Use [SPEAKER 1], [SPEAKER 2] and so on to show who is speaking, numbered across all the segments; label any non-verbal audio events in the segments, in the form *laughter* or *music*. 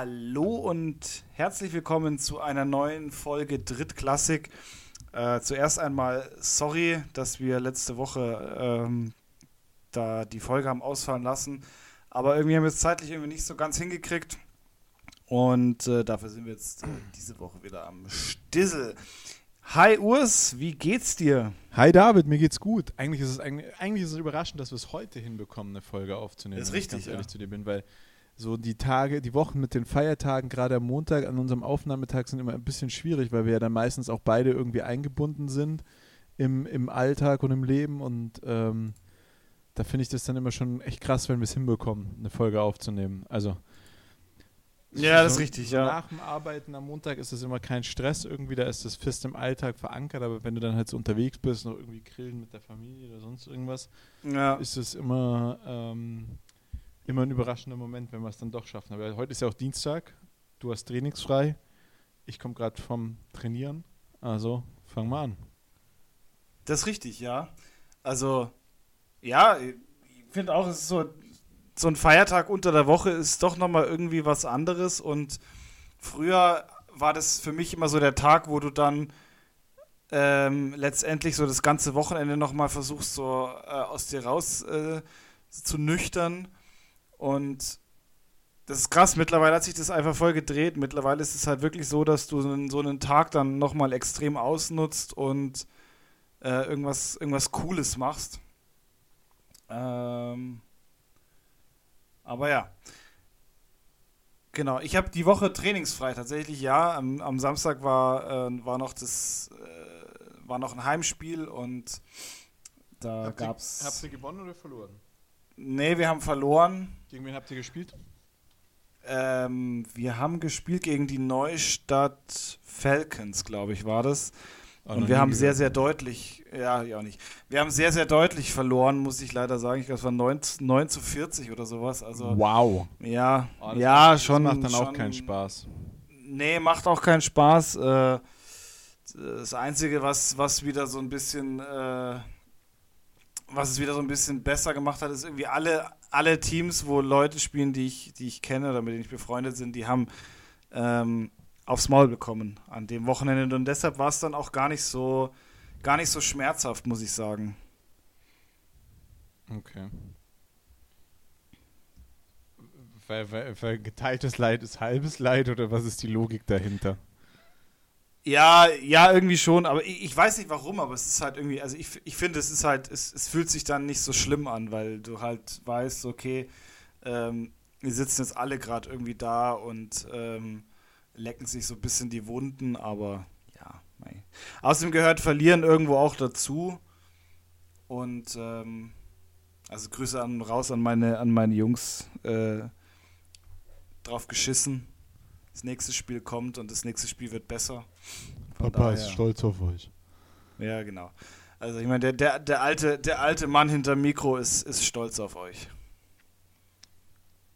[SPEAKER 1] Hallo und herzlich willkommen zu einer neuen Folge Drittklassik. Äh, zuerst einmal sorry, dass wir letzte Woche ähm, da die Folge haben ausfallen lassen, aber irgendwie haben wir es zeitlich irgendwie nicht so ganz hingekriegt und äh, dafür sind wir jetzt äh, diese Woche wieder am Stissel. Hi Urs, wie geht's dir?
[SPEAKER 2] Hi David, mir geht's gut. Eigentlich ist es, eigentlich, eigentlich ist es überraschend, dass wir es heute hinbekommen, eine Folge aufzunehmen.
[SPEAKER 1] Das ist richtig,
[SPEAKER 2] wenn ich ganz ehrlich
[SPEAKER 1] ja.
[SPEAKER 2] zu dir bin, weil so die Tage, die Wochen mit den Feiertagen, gerade am Montag, an unserem Aufnahmetag, sind immer ein bisschen schwierig, weil wir ja dann meistens auch beide irgendwie eingebunden sind im, im Alltag und im Leben. Und ähm, da finde ich das dann immer schon echt krass, wenn wir es hinbekommen, eine Folge aufzunehmen. Also.
[SPEAKER 1] Ja, das ist
[SPEAKER 2] so-
[SPEAKER 1] richtig,
[SPEAKER 2] so
[SPEAKER 1] ja.
[SPEAKER 2] Nach dem Arbeiten am Montag ist es immer kein Stress irgendwie, da ist das fest im Alltag verankert, aber wenn du dann halt so unterwegs bist, noch irgendwie grillen mit der Familie oder sonst irgendwas,
[SPEAKER 1] Ja,
[SPEAKER 2] ist es immer, ähm, immer ein überraschender Moment, wenn wir es dann doch schaffen. Aber heute ist ja auch Dienstag, du hast trainingsfrei, ich komme gerade vom Trainieren, also fang mal an.
[SPEAKER 1] das ist richtig, ja. Also, ja, ich finde auch, es ist so, so ein Feiertag unter der Woche ist doch nochmal irgendwie was anderes und früher war das für mich immer so der Tag, wo du dann ähm, letztendlich so das ganze Wochenende nochmal versuchst, so äh, aus dir raus äh, zu nüchtern. Und das ist krass, mittlerweile hat sich das einfach voll gedreht. Mittlerweile ist es halt wirklich so, dass du so einen, so einen Tag dann nochmal extrem ausnutzt und äh, irgendwas, irgendwas Cooles machst. Ähm, aber ja. Genau, ich habe die Woche trainingsfrei tatsächlich, ja. Am, am Samstag war, äh, war noch das äh, war noch ein Heimspiel und da gab's.
[SPEAKER 2] habt ihr gewonnen oder verloren?
[SPEAKER 1] Nee, wir haben verloren.
[SPEAKER 2] Gegen wen habt ihr gespielt?
[SPEAKER 1] Ähm, wir haben gespielt gegen die Neustadt Falcons, glaube ich, war das. Und wir haben sehr, sehr deutlich, ja, ja auch nicht. Wir haben sehr, sehr deutlich verloren, muss ich leider sagen. Ich glaube, es war 9, 9 zu 40 oder sowas. Also,
[SPEAKER 2] Wow.
[SPEAKER 1] ja,
[SPEAKER 2] Oh, das
[SPEAKER 1] ja,
[SPEAKER 2] macht,
[SPEAKER 1] schon.
[SPEAKER 2] Das macht dann auch
[SPEAKER 1] schon-
[SPEAKER 2] keinen Spaß.
[SPEAKER 1] Nee, macht auch keinen Spaß. Äh, das Einzige, was, was wieder so ein bisschen, äh, was es wieder so ein bisschen besser gemacht hat, ist irgendwie alle, alle Teams, wo Leute spielen, die ich, die ich kenne oder mit denen ich befreundet sind, die haben ähm, aufs Maul bekommen an dem Wochenende. Und deshalb war es dann auch gar nicht so, gar nicht so schmerzhaft, muss ich sagen.
[SPEAKER 2] Okay. Weil, weil, weil geteiltes Leid ist halbes Leid oder was ist die Logik dahinter?
[SPEAKER 1] Ja, ja, irgendwie schon, aber ich, ich weiß nicht warum, aber es ist halt irgendwie, also ich, ich finde, es ist halt, es, es fühlt sich dann nicht so schlimm an, weil du halt weißt, okay, ähm, wir sitzen jetzt alle gerade irgendwie da und ähm, lecken sich so ein bisschen die Wunden, aber ja. Mei. Außerdem gehört Verlieren irgendwo auch dazu und ähm, also Grüße an, raus an meine, an meine Jungs, äh, drauf geschissen. Das nächste Spiel kommt und das nächste Spiel wird besser. Von
[SPEAKER 2] Papa ist
[SPEAKER 1] daher-
[SPEAKER 2] stolz auf euch.
[SPEAKER 1] Ja, genau. Also ich meine, der, der, der, alte, der alte Mann hinterm Mikro ist, ist stolz auf euch.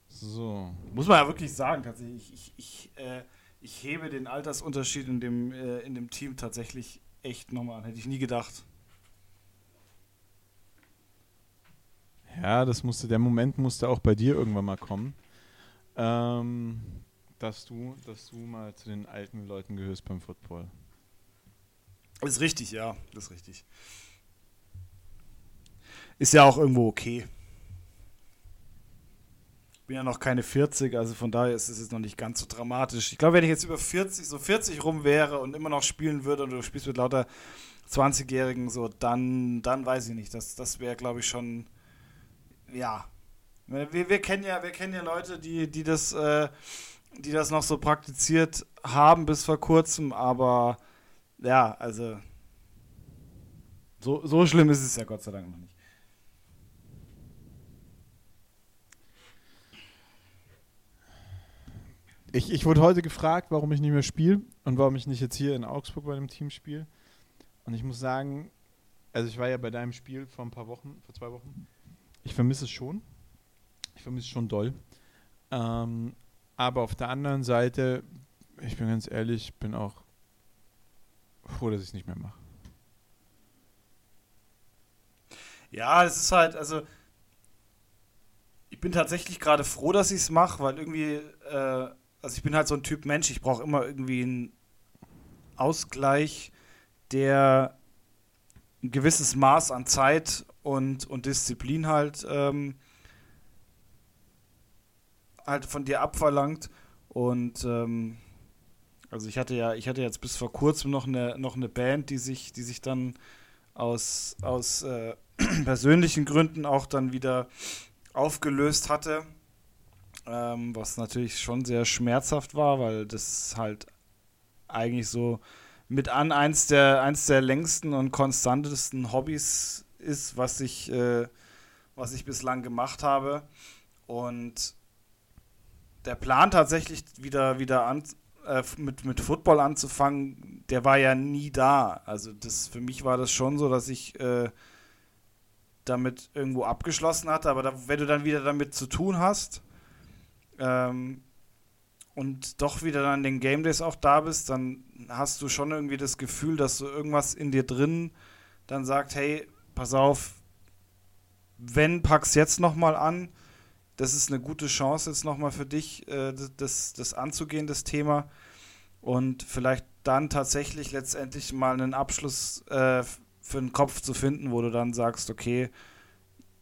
[SPEAKER 2] So.
[SPEAKER 1] Muss man ja wirklich sagen, tatsächlich. Ich, ich, äh, ich hebe den Altersunterschied in dem, äh, in dem Team tatsächlich echt nochmal an. Hätte ich nie gedacht.
[SPEAKER 2] Ja, das musste, der Moment musste auch bei dir irgendwann mal kommen. Ähm, dass du, dass du mal zu den alten Leuten gehörst beim Football.
[SPEAKER 1] Ist richtig, ja. Das ist richtig. Ist ja auch irgendwo okay. Bin ja noch keine 40, also von daher ist es jetzt noch nicht ganz so dramatisch. Ich glaube, wenn ich jetzt über 40, so 40 rum wäre und immer noch spielen würde und du spielst mit lauter 20-Jährigen, so, dann, dann weiß ich nicht. Das, das wäre, glaube ich, schon, ja. Wir, wir kennen ja, wir kennen ja Leute, die, die das, äh, die das noch so praktiziert haben bis vor kurzem, aber ja, also so, so schlimm ist es ja Gott sei Dank noch nicht.
[SPEAKER 2] Ich, ich wurde heute gefragt, warum ich nicht mehr spiele und warum ich nicht jetzt hier in Augsburg bei dem Team spiele. Und ich muss sagen, also ich war ja bei deinem Spiel vor ein paar Wochen, vor zwei Wochen. Ich vermisse es schon. Ich vermisse es schon doll. Ähm, aber auf der anderen Seite, ich bin ganz ehrlich, bin auch froh, dass ich es nicht mehr mache.
[SPEAKER 1] Ja, es ist halt, also ich bin tatsächlich gerade froh, dass ich es mache, weil irgendwie, äh, also ich bin halt so ein Typ Mensch, ich brauche immer irgendwie einen Ausgleich, der ein gewisses Maß an Zeit und, und Disziplin halt, ähm, halt von dir abverlangt. Und ähm, also ich hatte ja, ich hatte jetzt bis vor kurzem noch eine, noch eine Band, die sich, die sich dann aus, aus äh, *clears throat* persönlichen Gründen auch dann wieder aufgelöst hatte. Ähm, was natürlich schon sehr schmerzhaft war, weil das halt eigentlich so mit an eins der, eins der längsten und konstantesten Hobbys ist, was ich, äh, was ich bislang gemacht habe. Und der Plan tatsächlich wieder, wieder an, äh, mit, mit Football anzufangen, der war ja nie da. Also das für mich war das schon so, dass ich äh, damit irgendwo abgeschlossen hatte, aber da, wenn du dann wieder damit zu tun hast ähm, und doch wieder dann den Game Days auch da bist, dann hast du schon irgendwie das Gefühl, dass du irgendwas in dir drin dann sagt, hey, pass auf, wenn, pack's jetzt nochmal an. Das ist eine gute Chance jetzt nochmal für dich, äh, das, das anzugehen, das Thema. Und vielleicht dann tatsächlich letztendlich mal einen Abschluss äh, für den Kopf zu finden, wo du dann sagst, okay,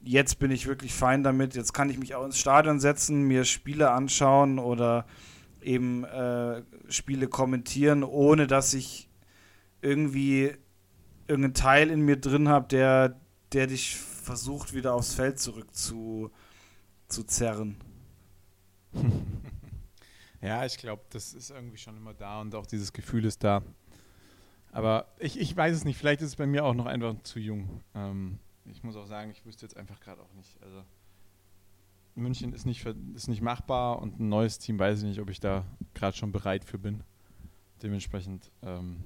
[SPEAKER 1] jetzt bin ich wirklich fein damit, jetzt kann ich mich auch ins Stadion setzen, mir Spiele anschauen oder eben äh, Spiele kommentieren, ohne dass ich irgendwie irgendeinen Teil in mir drin habe, der, der dich versucht, wieder aufs Feld zurück zu, zu zerren. *laughs*
[SPEAKER 2] ja, ich glaube, das ist irgendwie schon immer da und auch dieses Gefühl ist da. Aber ich, ich weiß es nicht, vielleicht ist es bei mir auch noch einfach zu jung. Ähm, ich muss auch sagen, ich wüsste jetzt einfach gerade auch nicht. Also München ist nicht, ist nicht machbar und ein neues Team weiß ich nicht, ob ich da gerade schon bereit für bin. Dementsprechend ähm,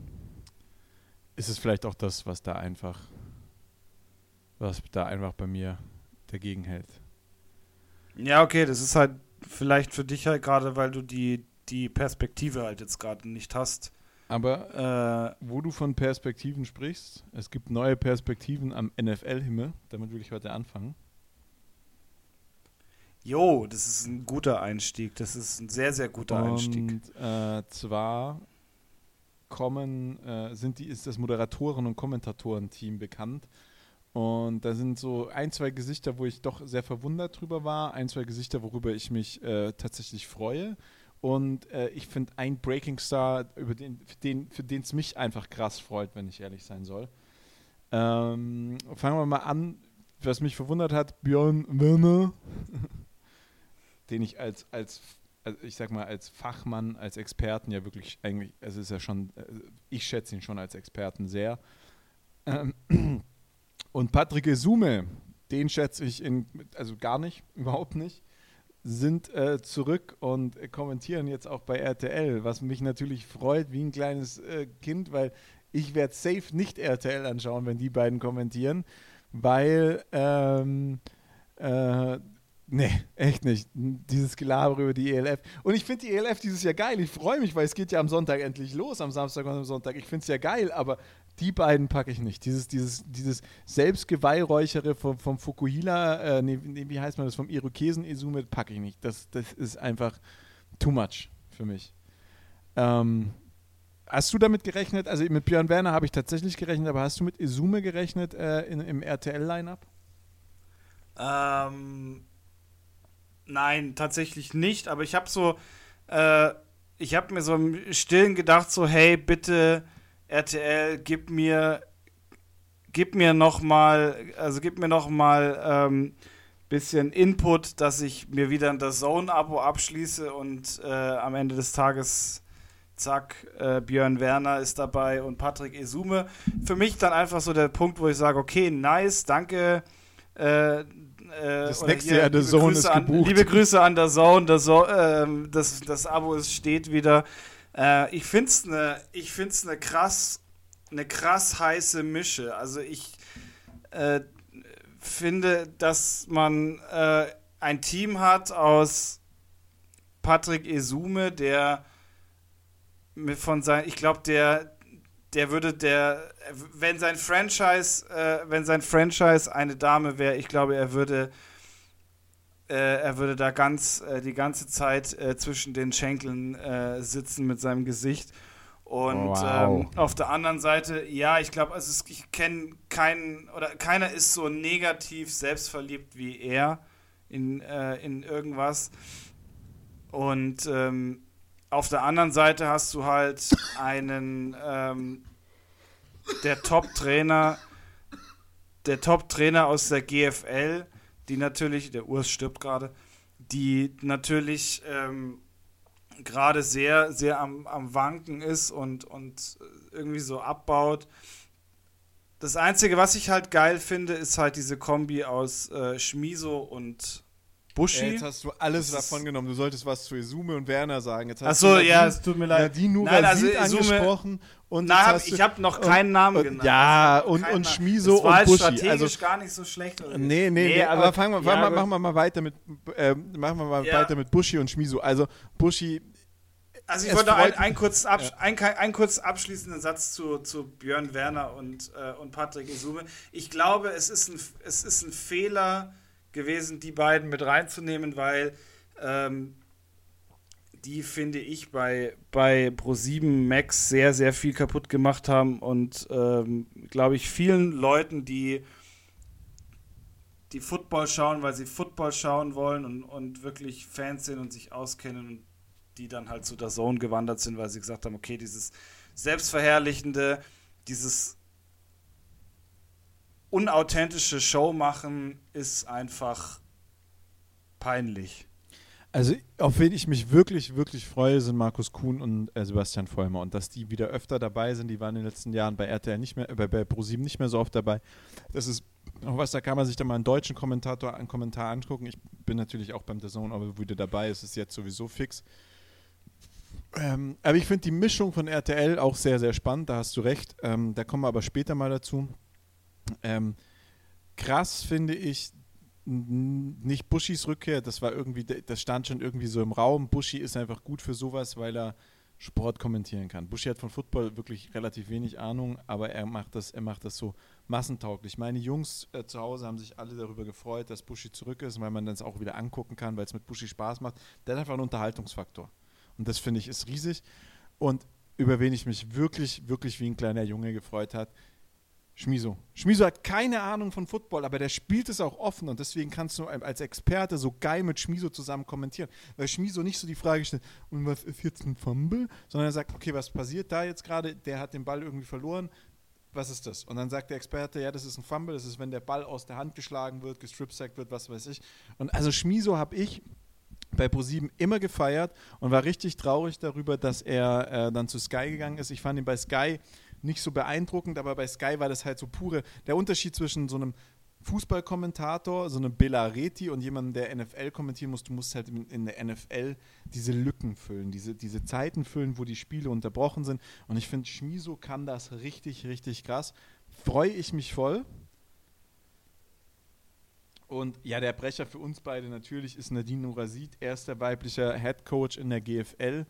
[SPEAKER 2] ist es vielleicht auch das, was da einfach, was da einfach bei mir dagegen hält.
[SPEAKER 1] Ja, okay, das ist halt vielleicht für dich halt gerade, weil du die, die Perspektive halt jetzt gerade nicht hast.
[SPEAKER 2] Aber äh, wo du von Perspektiven sprichst, es gibt neue Perspektiven am NFL-Himmel. Damit will ich heute anfangen.
[SPEAKER 1] Jo, das ist ein guter Einstieg. Das ist ein sehr, sehr guter
[SPEAKER 2] Und,
[SPEAKER 1] Einstieg.
[SPEAKER 2] Äh, zwar kommen, äh, sind die, ist das Moderatoren- und Kommentatoren-Team bekannt. Und da sind so ein, zwei Gesichter, wo ich doch sehr verwundert drüber war, ein, zwei Gesichter, worüber ich mich äh, tatsächlich freue. Und äh, ich finde ein Breaking Star, über den, für den es mich einfach krass freut, wenn ich ehrlich sein soll. Ähm, fangen wir mal an, was mich verwundert hat, Björn Werner, *laughs* den ich als, als also ich sag mal, als Fachmann, als Experten ja wirklich eigentlich, es ist ja schon, äh, ich schätze ihn schon als Experten sehr. Ähm, *clears throat* und Patrick Esume, den schätze ich in, also gar nicht, *laughs* überhaupt nicht, sind äh, zurück und kommentieren jetzt auch bei RTL, was mich natürlich freut wie ein kleines äh, Kind, weil ich werde safe nicht RTL anschauen, wenn die beiden kommentieren, weil ähm, äh, Nee, echt nicht. Dieses Gelaber über die ELF. Und ich finde die ELF dieses Jahr geil. Ich freue mich, weil es geht ja am Sonntag endlich los, am Samstag und am Sonntag. Ich finde es ja geil, aber die beiden packe ich nicht. Dieses, dieses, dieses Selbstgeweihräuchere vom, vom Fukuhila, äh, nee, nee, wie heißt man das, vom Irokesen Izume packe ich nicht. Das, das ist einfach too much für mich. Ähm, hast du damit gerechnet? Also mit Björn Werner habe ich tatsächlich gerechnet, aber hast du mit Izume gerechnet äh, in, im RTL-Line-Up?
[SPEAKER 1] Ähm Nein, tatsächlich nicht, aber ich habe so, äh, ich habe mir so im Stillen gedacht, so, hey, bitte, RTL, gib mir, gib mir noch mal, also gib mir noch mal ähm, bisschen Input, dass ich mir wieder ein Zone-Abo abschließe und äh, am Ende des Tages zack, äh, Björn Werner ist dabei und Patrick Esume. Für mich dann einfach so der Punkt, wo ich sage, okay, nice, danke, äh,
[SPEAKER 2] äh, das nächste Jahr der Zone ist
[SPEAKER 1] gebucht. An, liebe Grüße an der Zone, der so äh, das, das Abo ist, steht wieder. Äh, ich finde es eine ne krass, eine krass heiße Mische. Also ich äh, finde, dass man äh, ein Team hat aus Patrick Esume, der von sein, ich glaube, der der würde der, wenn sein Franchise, äh, wenn sein Franchise eine Dame wäre, ich glaube, er würde äh, er würde da ganz äh, die ganze Zeit äh, zwischen den Schenkeln äh, sitzen mit seinem Gesicht. Und
[SPEAKER 2] Wow.
[SPEAKER 1] ähm, auf der anderen Seite, ja, ich glaube, also es- ich kenne keinen oder keiner ist so negativ selbstverliebt wie er in, äh, in irgendwas. Und ähm, auf der anderen Seite hast du halt einen ähm, der Top-Trainer, der Top-Trainer aus der GFL, die natürlich, der Urs stirbt gerade, die natürlich ähm, gerade sehr, sehr am, am Wanken ist und, und irgendwie so abbaut. Das Einzige, was ich halt geil finde, ist halt diese Kombi aus äh, Schmiso und Buschi.
[SPEAKER 2] Jetzt hast du alles davon genommen. Du solltest was zu Izume und Werner sagen. Jetzt hast
[SPEAKER 1] Achso,
[SPEAKER 2] du
[SPEAKER 1] ja, es tut mir leid.
[SPEAKER 2] Nadine
[SPEAKER 1] Nein, also
[SPEAKER 2] angesprochen. Und
[SPEAKER 1] Nein,
[SPEAKER 2] jetzt
[SPEAKER 1] hab, ich habe noch
[SPEAKER 2] und-
[SPEAKER 1] keinen Namen
[SPEAKER 2] und-
[SPEAKER 1] genannt.
[SPEAKER 2] ja,
[SPEAKER 1] Also
[SPEAKER 2] und-
[SPEAKER 1] keinen
[SPEAKER 2] und. Schmiso
[SPEAKER 1] das war
[SPEAKER 2] und
[SPEAKER 1] strategisch
[SPEAKER 2] Also-
[SPEAKER 1] gar nicht so schlecht. oder?
[SPEAKER 2] Nee, nee, nee, aber, fangen wir,
[SPEAKER 1] ja,
[SPEAKER 2] fangen wir,
[SPEAKER 1] gut.
[SPEAKER 2] machen wir mal weiter mit, ähm, machen wir mal
[SPEAKER 1] Ja.
[SPEAKER 2] weiter mit Buschi und Schmiso. Also Buschi,
[SPEAKER 1] Also ich
[SPEAKER 2] Es
[SPEAKER 1] wollte noch ein,
[SPEAKER 2] freut-
[SPEAKER 1] ein, kurz absch ein, ein kurz abschließenden Satz zu, zu Björn Werner und, äh, und Patrick Isume. Ich glaube, es ist, ein, es ist ein Fehler gewesen, die beiden mit reinzunehmen, weil ähm, die, finde ich, bei, bei Pro7 Max sehr, sehr viel kaputt gemacht haben und, ähm, glaube ich, vielen Leuten, die die Football schauen, weil sie Football schauen wollen und, und wirklich Fans sind und sich auskennen und die dann halt zu der Zone gewandert sind, weil sie gesagt haben, okay, dieses Selbstverherrlichende, dieses unauthentische Show machen ist einfach peinlich.
[SPEAKER 2] also auf wen ich mich wirklich, wirklich freue, sind Markus Kuhn und äh, Sebastian Vollmer. Und dass die wieder öfter dabei sind, die waren in den letzten Jahren bei RTL nicht mehr, äh, bei, Pro7 nicht mehr so oft dabei. Das ist auch was, da kann man sich dann mal einen deutschen Kommentator, einen Kommentar angucken. Ich bin natürlich auch beim The Zone, aber wieder dabei, es ist jetzt sowieso fix. Ähm, aber ich finde die Mischung von RTL auch sehr, sehr spannend, da hast du recht. Ähm, da kommen wir aber später mal dazu. Ähm, krass finde ich nicht Buschis Rückkehr, das war irgendwie, das stand schon irgendwie so im Raum. Buschi ist einfach gut für sowas, weil er Sport kommentieren kann. Buschi hat von Football wirklich relativ wenig Ahnung, aber er macht das, er macht das so massentauglich. Meine Jungs äh, zu Hause haben sich alle darüber gefreut, dass Buschi zurück ist, weil man das auch wieder angucken kann, weil es mit Buschi Spaß macht. Der hat einfach einen Unterhaltungsfaktor. Und das finde ich ist riesig. Und über wen ich mich wirklich, wirklich wie ein kleiner Junge gefreut hat, Schmiso. Schmiso hat keine Ahnung von Football, aber der spielt es auch offen und deswegen kannst du als Experte so geil mit Schmiso zusammen kommentieren. Weil Schmiso nicht so die Frage stellt, und was ist jetzt ein Fumble? Sondern er sagt, okay, was passiert da jetzt gerade? Der hat den Ball irgendwie verloren. Was ist das? Und dann sagt der Experte, ja, das ist ein Fumble, das ist, wenn der Ball aus der Hand geschlagen wird, gestripsackt wird, was weiß ich. Und also Schmiso habe ich bei ProSieben immer gefeiert und war richtig traurig darüber, dass er äh, dann zu Sky gegangen ist. Ich fand ihn bei Sky nicht so beeindruckend, aber bei Sky war das halt so pure. Der Unterschied zwischen so einem Fußballkommentator, so einem Belareti und jemandem, der NFL kommentieren muss, du musst halt in, in der NFL diese Lücken füllen, diese, diese Zeiten füllen, wo die Spiele unterbrochen sind. Und ich finde, Schmiso kann das richtig, richtig krass. Freue ich mich voll. Und ja, der Brecher für uns beide natürlich ist Nadine Nurasid, erster weiblicher Head Coach in der GFL.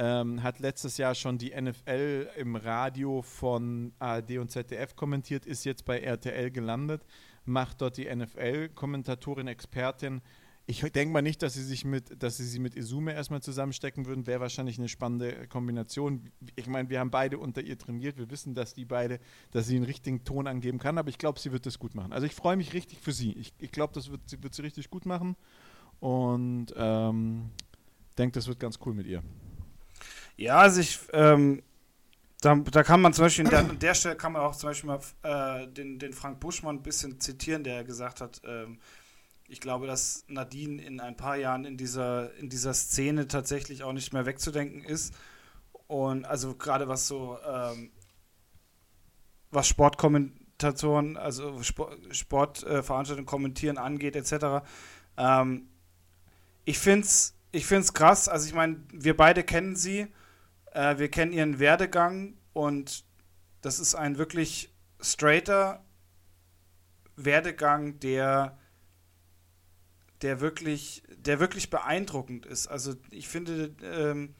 [SPEAKER 2] Ähm, hat letztes Jahr schon die NFL im Radio von ARD und ZDF kommentiert, ist jetzt bei RTL gelandet, macht dort die NFL-Kommentatorin, Expertin. Ich denke mal nicht, dass sie sich mit, dass sie sie mit Izume erstmal zusammenstecken würden. Wäre wahrscheinlich eine spannende Kombination. Ich meine, wir haben beide unter ihr trainiert. Wir wissen, dass die beide, dass sie einen richtigen Ton angeben kann. Aber ich glaube, sie wird das gut machen. Also ich freue mich richtig für sie. Ich, ich glaube, das wird, sie- wird sie richtig gut machen. Und ähm, denke, das wird ganz cool mit ihr.
[SPEAKER 1] Ja, also ich, ähm, da, da kann man zum Beispiel, in der, an der Stelle kann man auch zum Beispiel mal äh, den, den Frank Buschmann ein bisschen zitieren, der gesagt hat, ähm, ich glaube, dass Nadine in ein paar Jahren in dieser, in dieser Szene tatsächlich auch nicht mehr wegzudenken ist. Und also gerade was so, ähm, was Sportkommentatoren, also Sport, Sportveranstaltungen kommentieren angeht, etc. Ähm, ich finde es ich find's krass. Also ich meine, wir beide kennen sie. Äh, wir kennen ihren Werdegang und das ist ein wirklich straighter Werdegang, der, der, wirklich, der wirklich beeindruckend ist. Also ich finde, ähm,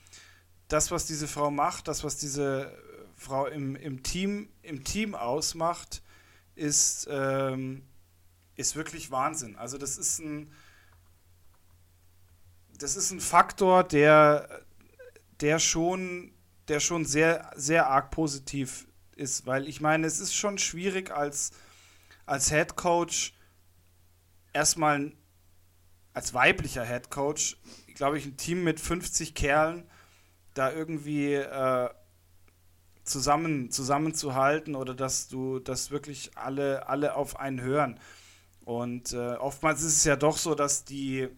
[SPEAKER 1] das, was diese Frau macht, das, was diese Frau im, im, Team, im Team ausmacht, ist, ähm, ist wirklich Wahnsinn. Also das ist ein das ist ein Faktor, der, der schon, der schon sehr, sehr arg positiv ist, weil ich meine, es ist schon schwierig als, als Head Coach erstmal als weiblicher Head Coach, glaube ich, ein Team mit 50 Kerlen da irgendwie äh, zusammen, zusammenzuhalten oder dass du, dass wirklich alle, alle auf einen hören. Und äh, oftmals ist es ja doch so, dass die,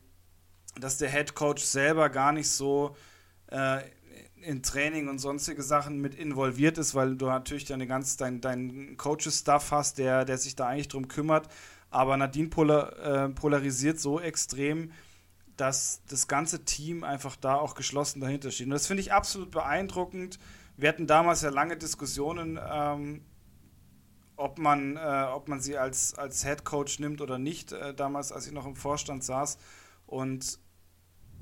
[SPEAKER 1] dass der Head Coach selber gar nicht so äh, in Training und sonstige Sachen mit involviert ist, weil du natürlich deine ganz, dein, dein Coaches-Stuff hast, der, der sich da eigentlich drum kümmert. Aber Nadine polar, äh, polarisiert so extrem, dass das ganze Team einfach da auch geschlossen dahinter steht. Und das finde ich absolut beeindruckend. Wir hatten damals ja lange Diskussionen, ähm, ob, man, äh, ob man sie als, als Head Coach nimmt oder nicht, äh, damals, als ich noch im Vorstand saß. Und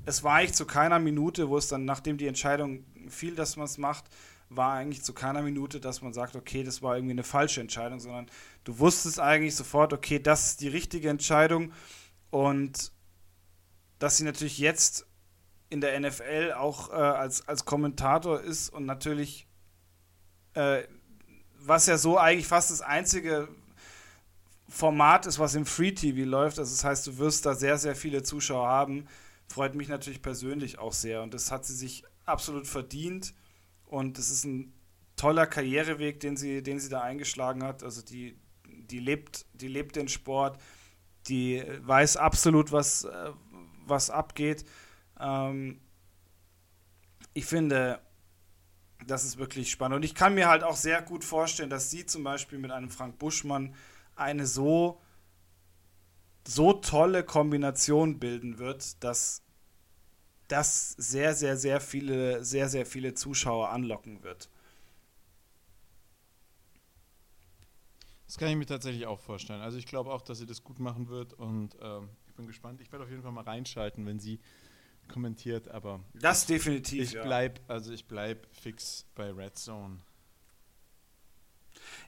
[SPEAKER 1] es war eigentlich zu keiner Minute, wo es dann, nachdem die Entscheidung fiel, dass man es macht, war eigentlich zu keiner Minute, dass man sagt, okay, das war irgendwie eine falsche Entscheidung, sondern du wusstest eigentlich sofort, okay, das ist die richtige Entscheidung und dass sie natürlich jetzt in der NFL auch äh, als, als Kommentator ist und natürlich, äh, was ja so eigentlich fast das einzige Format ist, was im Free TV läuft. Also das heißt, du wirst da sehr, sehr viele Zuschauer haben. Freut mich natürlich persönlich auch sehr und das hat sie sich absolut verdient. Und es ist ein toller Karriereweg, den sie, den sie da eingeschlagen hat. Also die, die, lebt, die lebt den Sport, die weiß absolut, was, äh, was abgeht. Ähm, ich finde, das ist wirklich spannend. Und ich kann mir halt auch sehr gut vorstellen, dass sie zum Beispiel mit einem Frank Buschmann eine so, so tolle Kombination bilden wird, dass das sehr, sehr, sehr viele, sehr, sehr viele Zuschauer anlocken wird.
[SPEAKER 2] Das kann ich mir tatsächlich auch vorstellen. Also ich glaube auch, dass sie das gut machen wird und ähm, ich bin gespannt. Ich werde auf jeden Fall mal reinschalten, wenn sie kommentiert, aber
[SPEAKER 1] das definitiv.
[SPEAKER 2] Ich bleib, also ich bleib fix bei Red Zone.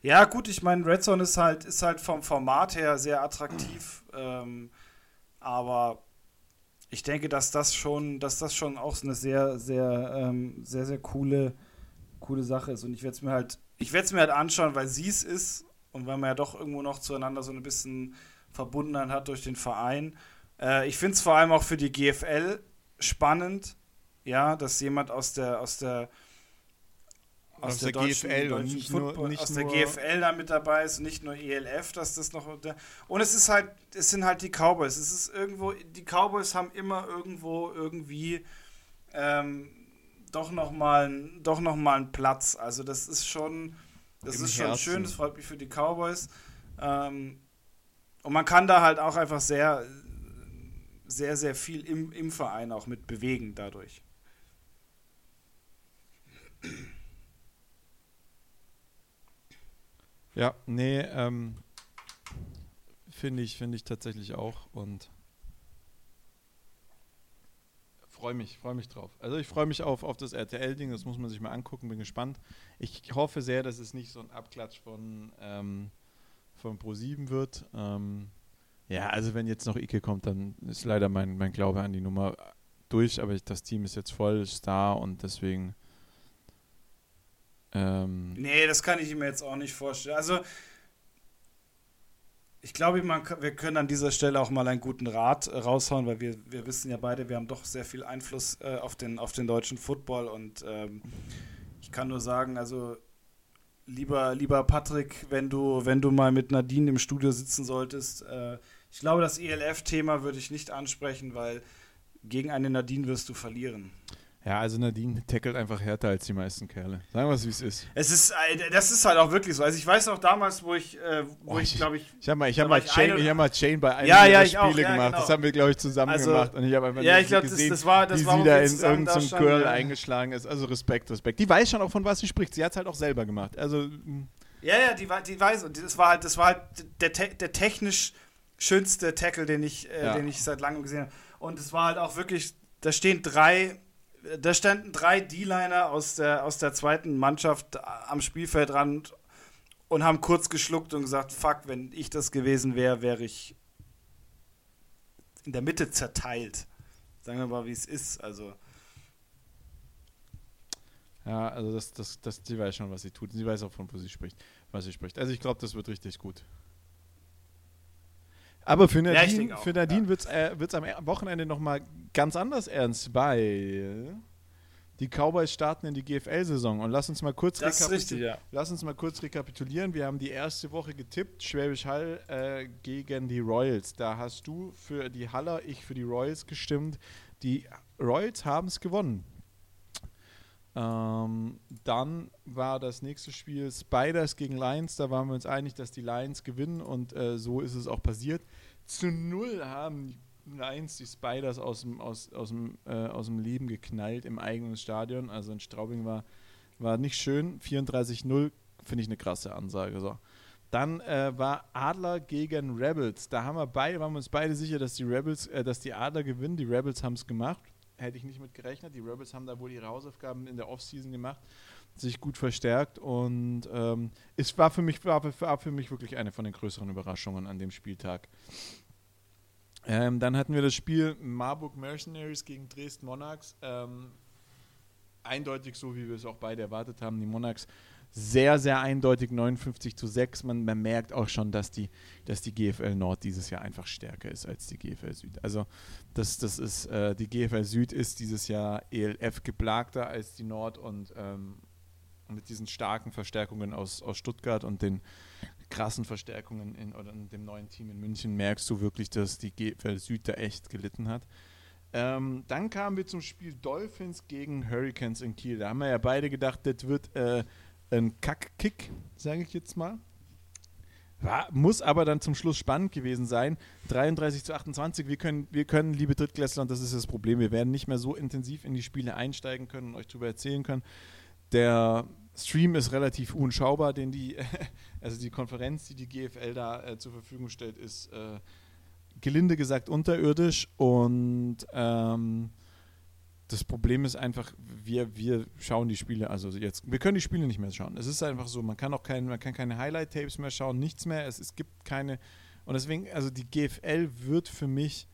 [SPEAKER 1] Ja, gut, ich meine, Red Zone ist halt, ist halt vom Format her sehr attraktiv, ähm, aber ich denke, dass das schon, dass das schon auch eine sehr, sehr, ähm, sehr, sehr coole, coole Sache ist. Und ich werde es mir halt, ich werde es mir halt anschauen, weil sie es ist und weil man ja doch irgendwo noch zueinander so ein bisschen Verbundenheit hat durch den Verein. Äh, ich finde es vor allem auch für die GFL spannend, ja, dass jemand aus der, aus der aus, aus der, der GFL und nicht Football, nur, nicht aus der GFL da mit dabei ist nicht nur ELF, dass das noch und es ist halt es sind halt die Cowboys. Es ist irgendwo die Cowboys haben immer irgendwo irgendwie ähm, doch noch mal doch noch mal einen Platz. Also das ist schon das Im ist schon Herzen. schön. Das freut mich für die Cowboys. Ähm, und man kann da halt auch einfach sehr sehr sehr viel im, im Verein auch mit bewegen dadurch.
[SPEAKER 2] Ja, nee, ähm, finde ich, finde ich tatsächlich auch und freue mich, freue mich drauf. Also ich freue mich auf, auf das RTL-Ding, das muss man sich mal angucken, bin gespannt. Ich hoffe sehr, dass es nicht so ein Abklatsch von, ähm, von Pro7 wird. Ähm, ja, also wenn jetzt noch Ike kommt, dann ist leider mein, mein Glaube an die Nummer durch, aber ich, das Team ist jetzt voll Star und deswegen
[SPEAKER 1] ähm nee, das kann ich mir jetzt auch nicht vorstellen. Also, ich glaube, man, wir können an dieser Stelle auch mal einen guten Rat äh, raushauen, weil wir, wir wissen ja beide, wir haben doch sehr viel Einfluss äh, auf, den, auf den deutschen Football und ähm, ich kann nur sagen, also lieber, lieber Patrick, wenn du, wenn du mal mit Nadine im Studio sitzen solltest, äh, ich glaube, das ELF-Thema würde ich nicht ansprechen, weil gegen eine Nadine wirst du verlieren.
[SPEAKER 2] Ja, also Nadine tackelt einfach härter als die meisten Kerle. Sagen wir es, wie es ist.
[SPEAKER 1] Es ist, äh, das ist halt auch wirklich so. Also ich weiß noch damals, wo ich, äh, wo oh, ich, glaube ich,
[SPEAKER 2] ich habe mal, ich habe mal, Chain, ich hab mal Chain bei einem ja, ja, Spiele auch, ja, gemacht. Genau. Das haben wir, glaube ich, zusammen also, gemacht. Und ich habe einfach
[SPEAKER 1] ja, ich glaub, gesehen, das, das war, das
[SPEAKER 2] wie
[SPEAKER 1] war
[SPEAKER 2] sie da in irgendeinem Curl eingeschlagen ist. Also Respekt, Respekt. Die weiß schon auch, von was sie spricht. Sie hat es halt auch selber gemacht. Also
[SPEAKER 1] hm. ja, ja, die, die weiß und das war halt, das war halt der, der technisch schönste Tackle, den ich, äh, den ich seit langem gesehen habe. Und es war halt auch wirklich, da stehen drei da standen drei D-Liner aus der, aus der zweiten Mannschaft am Spielfeldrand und haben kurz geschluckt und gesagt, fuck, wenn ich das gewesen wäre, wäre ich in der Mitte zerteilt. Sagen wir mal, wie es ist. Also.
[SPEAKER 2] Ja, also das, das, das, sie weiß schon, was sie tut. Sie weiß auch, von wo sie spricht, was sie spricht. Also ich glaube, das wird richtig gut. Aber für Nadine, ja, für Nadine ja. wird es äh, am Wochenende nochmal ganz anders ernst, weil die Cowboys starten in die GFL-Saison. Und lass uns mal kurz
[SPEAKER 1] richtig, ja.
[SPEAKER 2] lass uns mal kurz rekapitulieren. Wir haben die erste Woche getippt, Schwäbisch Hall äh, gegen die Royals. Da hast du für die Haller, ich für die Royals gestimmt. Die Royals haben es gewonnen. Ähm, dann war das nächste Spiel Spiders gegen Lions. Da waren wir uns einig, dass die Lions gewinnen und äh, so ist es auch passiert. Zu null haben die Lions die Spiders aus dem, aus, aus, dem, äh, aus dem Leben geknallt im eigenen Stadion. Also in Straubing war, war nicht schön. 34-0 finde ich eine krasse Ansage. So. Dann äh, war Adler gegen Rebels. Da haben wir beide, waren wir uns beide sicher, dass die Rebels, äh, dass die Adler gewinnen. Die Rebels haben es gemacht. Hätte ich nicht mit gerechnet. Die Rebels haben da wohl ihre Hausaufgaben in der Offseason gemacht, sich gut verstärkt und ähm, es war für mich war war für mich wirklich eine von den größeren Überraschungen an dem Spieltag. Ähm, dann hatten wir das Spiel Marburg Mercenaries gegen Dresden Monarchs. Ähm, eindeutig so, wie wir es auch beide erwartet haben. Die Monarchs sehr, sehr eindeutig 59 zu 6. Man, man merkt auch schon, dass die, dass die GFL Nord dieses Jahr einfach stärker ist als die GFL Süd. Also das, das ist, äh, die GFL Süd ist dieses Jahr ELF geplagter als die Nord und ähm, mit diesen starken Verstärkungen aus, aus Stuttgart und den krassen Verstärkungen in, oder in dem neuen Team in München merkst du wirklich, dass die GFL Süd da echt gelitten hat. Ähm, dann kamen wir zum Spiel Dolphins gegen Hurricanes in Kiel. Da haben wir ja beide gedacht, das wird äh, ein Kack-Kick, sage ich jetzt mal. War, muss aber dann zum Schluss spannend gewesen sein. 33 zu 28. Wir können, wir können, liebe Drittklässler, und das ist das Problem, wir werden nicht mehr so intensiv in die Spiele einsteigen können und euch darüber erzählen können. Der Stream ist relativ unschaubar, den die, *laughs* also die Konferenz, die die GFL da äh, zur Verfügung stellt, ist äh, gelinde gesagt unterirdisch und ähm, das Problem ist einfach, wir, wir schauen die Spiele, also jetzt, wir können die Spiele nicht mehr schauen. Es ist einfach so, man kann auch kein, man kann keine Highlight-Tapes mehr schauen, nichts mehr. Es, es gibt keine, und deswegen, also die GFL wird für mich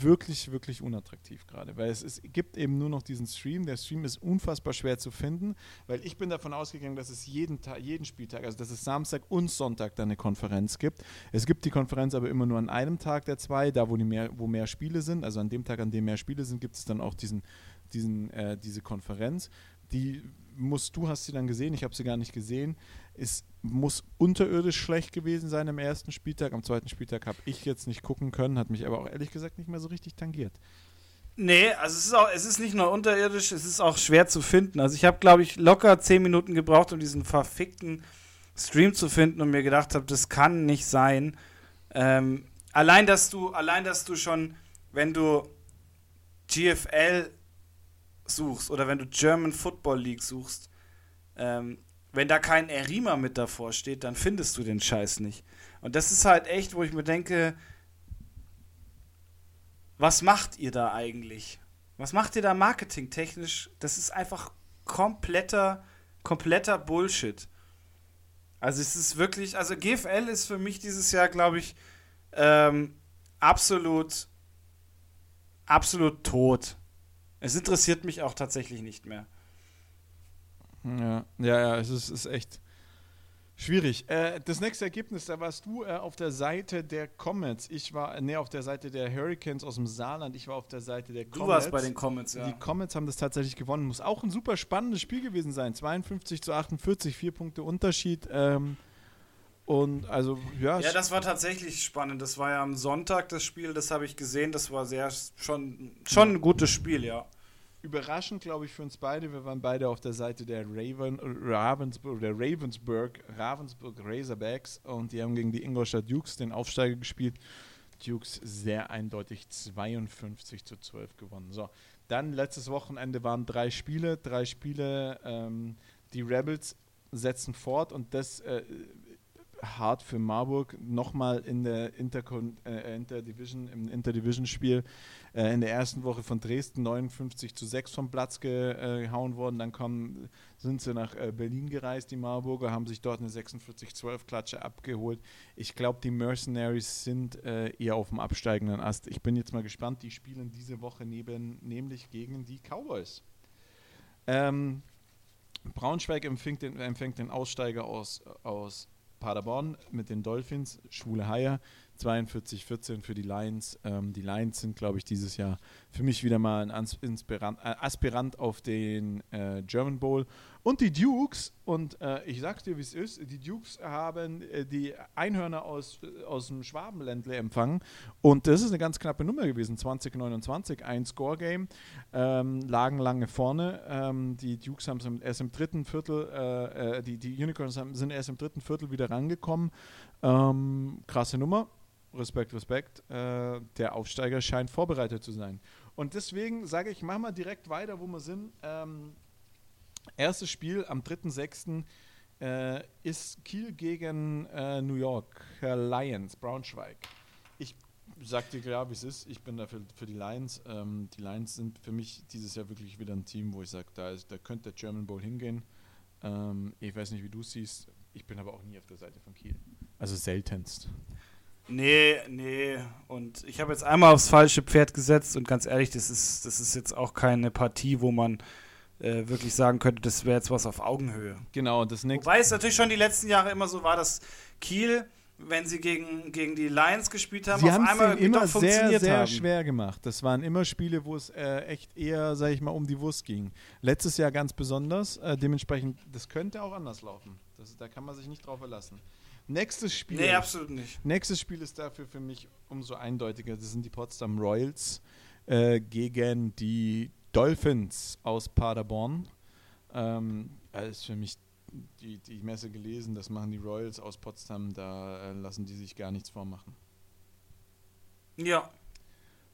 [SPEAKER 2] wirklich, wirklich unattraktiv gerade, weil es, es gibt eben nur noch diesen Stream. Der Stream ist unfassbar schwer zu finden, weil ich bin davon ausgegangen, dass es jeden, Tag, jeden Spieltag, also dass es Samstag und Sonntag dann eine Konferenz gibt. Es gibt die Konferenz aber immer nur an einem Tag der zwei, da wo, die mehr, wo mehr Spiele sind. Also an dem Tag, an dem mehr Spiele sind, gibt es dann auch diesen, diesen, äh, diese Konferenz. Die musst du hast sie dann gesehen, ich habe sie gar nicht gesehen. Es muss unterirdisch schlecht gewesen sein am ersten Spieltag. Am zweiten Spieltag habe ich jetzt nicht gucken können, hat mich aber auch ehrlich gesagt nicht mehr so richtig tangiert.
[SPEAKER 1] Nee, also es ist auch, es ist nicht nur unterirdisch, es ist auch schwer zu finden. Also ich habe, glaube ich, locker zehn Minuten gebraucht, um diesen verfickten Stream zu finden und mir gedacht habe, das kann nicht sein. Ähm, allein, dass du, allein, dass du schon, wenn du GFL suchst oder wenn du German Football League suchst, ähm, wenn da kein Erima mit davor steht, dann findest du den Scheiß nicht. Und das ist halt echt, wo ich mir denke, was macht ihr da eigentlich? Was macht ihr da marketingtechnisch? Das ist einfach kompletter, kompletter Bullshit. Also es ist wirklich, also GFL ist für mich dieses Jahr, glaube ich, ähm, absolut, absolut tot. Es interessiert mich auch tatsächlich nicht mehr.
[SPEAKER 2] Ja, ja, ja, es ist, ist echt schwierig. Äh, das nächste Ergebnis, da warst du äh, auf der Seite der Comets. Ich war, ne, auf der Seite der Hurricanes aus dem Saarland. Ich war auf der Seite der
[SPEAKER 1] Comets. Du warst bei den Comets, ja.
[SPEAKER 2] Die Comets haben das tatsächlich gewonnen. Muss auch ein super spannendes Spiel gewesen sein. 52 zu 48, vier Punkte Unterschied. Ähm, und also, ja.
[SPEAKER 1] Ja, das war tatsächlich spannend. Das war ja am Sonntag das Spiel, das habe ich gesehen. Das war sehr schon, schon ein gutes Spiel, ja
[SPEAKER 2] überraschend, glaube ich, für uns beide. Wir waren beide auf der Seite der Raven, Ravensburg, der Ravensburg, Ravensburg Razorbacks und die haben gegen die Ingolstadt Dukes den Aufsteiger gespielt. Dukes sehr eindeutig 52 zu 12 gewonnen. So, dann letztes Wochenende waren drei Spiele, drei Spiele. Ähm, die Rebels setzen fort und das äh, hart für Marburg. Nochmal in der äh, Interdivision, im Interdivision-Spiel äh, in der ersten Woche von Dresden 59 zu 6 vom Platz gehauen worden. Dann kommen, sind sie nach äh, Berlin gereist, die Marburger, haben sich dort eine 46-12-Klatsche abgeholt. Ich glaube, die Mercenaries sind äh, eher auf dem absteigenden Ast. Ich bin jetzt mal gespannt. Die spielen diese Woche neben, nämlich gegen die Cowboys. Ähm, Braunschweig empfängt den, empfängt den Aussteiger aus, aus Paderborn mit den Dolphins, schwule Haie. 42-14 für die Lions. Ähm, die Lions sind, glaube ich, dieses Jahr für mich wieder mal ein Aspirant, äh, Aspirant auf den äh, German Bowl. Und die Dukes, und äh, ich sag's dir, wie es ist, die Dukes haben äh, die Einhörner aus, aus dem Schwabenländle empfangen. Und das ist eine ganz knappe Nummer gewesen. 2029, ein Score-Game. Ähm, lagen lange vorne. Ähm, die Dukes haben erst im dritten Viertel, äh, äh, die, die Unicorns haben, sind erst im dritten Viertel wieder rangekommen. Ähm, krasse Nummer. Respekt, Respekt. Äh, der Aufsteiger scheint vorbereitet zu sein. Und deswegen sage ich, machen wir direkt weiter, wo wir sind. Ähm, erstes Spiel am 3.6. Äh, ist Kiel gegen äh, New York Lions, Braunschweig. Ich sag dir klar, wie es ist. Ich bin dafür für die Lions. Ähm, die Lions sind für mich dieses Jahr wirklich wieder ein Team, wo ich sage, da, da könnte der German Bowl hingehen. Ähm, ich weiß nicht, wie du siehst. Ich bin aber auch nie auf der Seite von Kiel. Also seltenst.
[SPEAKER 1] Nee, nee. Und ich habe jetzt einmal aufs falsche Pferd gesetzt und ganz ehrlich, das ist, das ist jetzt auch keine Partie, wo man äh, wirklich sagen könnte, das wäre jetzt was auf Augenhöhe.
[SPEAKER 2] Genau, das nächste.
[SPEAKER 1] Wobei es natürlich schon die letzten Jahre immer so war, dass Kiel, wenn sie gegen, gegen die Lions gespielt haben,
[SPEAKER 2] sie auf einmal immer doch sehr, sehr haben. schwer gemacht. Das waren immer Spiele, wo es äh, echt eher, sag ich mal, um die Wurst ging. Letztes Jahr ganz besonders. Äh, dementsprechend, das könnte auch anders laufen. Das, da kann man sich nicht drauf verlassen. Nächstes Spiel.
[SPEAKER 1] Nee, absolut nicht.
[SPEAKER 2] Nächstes Spiel ist dafür für mich umso eindeutiger. Das sind die Potsdam Royals äh, gegen die Dolphins aus Paderborn. Ähm, das ist für mich die, die Messe gelesen, das machen die Royals aus Potsdam, da äh, lassen die sich gar nichts vormachen.
[SPEAKER 1] Ja.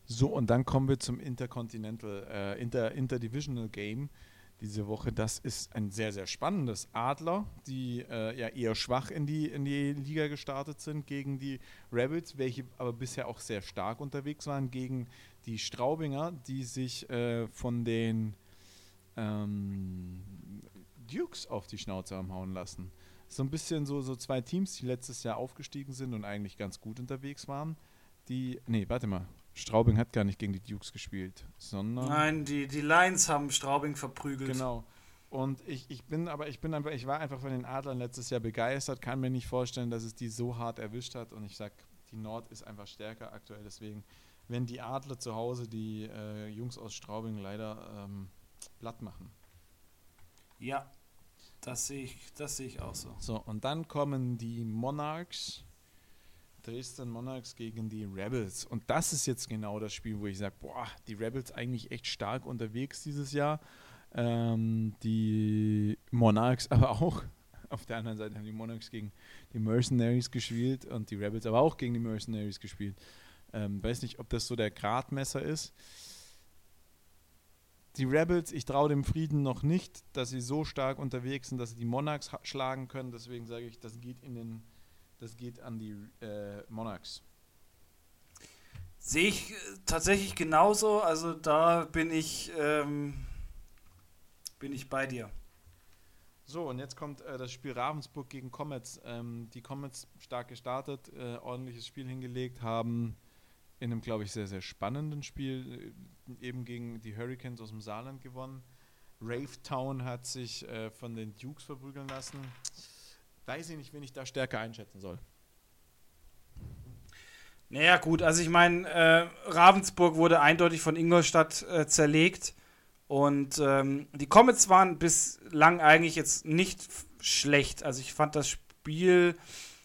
[SPEAKER 2] So, und dann kommen wir zum Intercontinental, äh, Inter, Interdivisional Game diese Woche. Das ist ein sehr, sehr spannendes. Adler, die äh, ja eher schwach in die, in die Liga gestartet sind, gegen die Rebels, welche aber bisher auch sehr stark unterwegs waren, gegen die Straubinger, die sich äh, von den ähm, Dukes auf die Schnauze haben hauen lassen. So ein bisschen so, so zwei Teams, die letztes Jahr aufgestiegen sind und eigentlich ganz gut unterwegs waren. Die, nee, warte mal, Straubing hat gar nicht gegen die Dukes gespielt, sondern.
[SPEAKER 1] Nein, die, die Lions haben Straubing verprügelt.
[SPEAKER 2] Genau. Und ich, ich bin aber, ich bin einfach, ich war einfach von den Adlern letztes Jahr begeistert, kann mir nicht vorstellen, dass es die so hart erwischt hat. Und ich sag, die Nord ist einfach stärker aktuell. Deswegen, wenn die Adler zu Hause die äh, Jungs aus Straubing leider ähm, platt machen.
[SPEAKER 1] Ja, das sehe ich, das sehe ich auch so.
[SPEAKER 2] So, und dann kommen die Monarchs Dresden Monarchs gegen die Rebels. Und das ist jetzt genau das Spiel, wo ich sage, boah, die Rebels eigentlich echt stark unterwegs dieses Jahr. Ähm, die Monarchs aber auch. Auf der anderen Seite haben die Monarchs gegen die Mercenaries gespielt und die Rebels aber auch gegen die Mercenaries gespielt. Ähm, weiß nicht, ob das so der Gradmesser ist. Die Rebels, ich traue dem Frieden noch nicht, dass sie so stark unterwegs sind, dass sie die Monarchs schlagen können. Deswegen sage ich, das geht in den das geht an die äh, Monarchs.
[SPEAKER 1] Sehe ich äh, tatsächlich genauso. Also da bin ich, ähm, bin ich bei dir.
[SPEAKER 2] So, und jetzt kommt äh, das Spiel Ravensburg gegen Comets. Ähm, die Comets stark gestartet, äh, ordentliches Spiel hingelegt, haben in einem, glaube ich, sehr, sehr spannenden Spiel äh, eben gegen die Hurricanes aus dem Saarland gewonnen. Rave Town hat sich äh, von den Dukes verprügeln lassen weiß ich nicht, wen ich da stärker einschätzen soll.
[SPEAKER 1] Naja, gut, also ich meine, äh, Ravensburg wurde eindeutig von Ingolstadt äh, zerlegt. Und ähm, die Comets waren bislang eigentlich jetzt nicht schlecht. Also ich fand das Spiel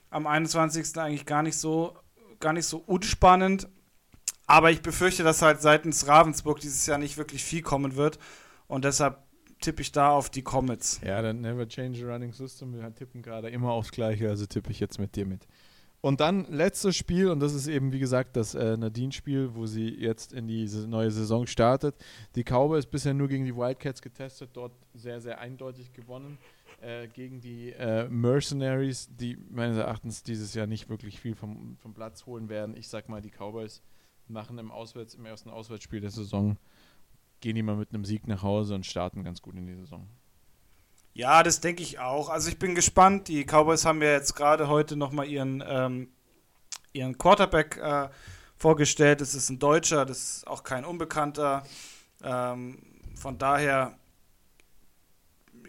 [SPEAKER 1] am 21. eigentlich gar nicht so, gar nicht so unspannend. Aber ich befürchte, dass halt seitens Ravensburg dieses Jahr nicht wirklich viel kommen wird. Und deshalb tippe ich da auf die Comets.
[SPEAKER 2] Ja, dann never change a running system. Wir tippen gerade immer aufs Gleiche, also tippe ich jetzt mit dir mit. Und dann letztes Spiel, und das ist eben wie gesagt das äh, Nadine-Spiel, wo sie jetzt in die neue Saison startet. Die Cowboys bisher nur gegen die Wildcats getestet, dort sehr, sehr eindeutig gewonnen. äh, gegen die äh, Mercenaries, die meines Erachtens dieses Jahr nicht wirklich viel vom, vom Platz holen werden. Ich sag mal, die Cowboys machen im, Auswärts, im ersten Auswärtsspiel der Saison, gehen die mal mit einem Sieg nach Hause und starten ganz gut in die Saison.
[SPEAKER 1] Ja, das denke ich auch. Also ich bin gespannt. Die Cowboys haben ja jetzt gerade heute nochmal ihren, ähm, ihren Quarterback äh, vorgestellt. Das ist ein Deutscher, das ist auch kein Unbekannter. Ähm, von daher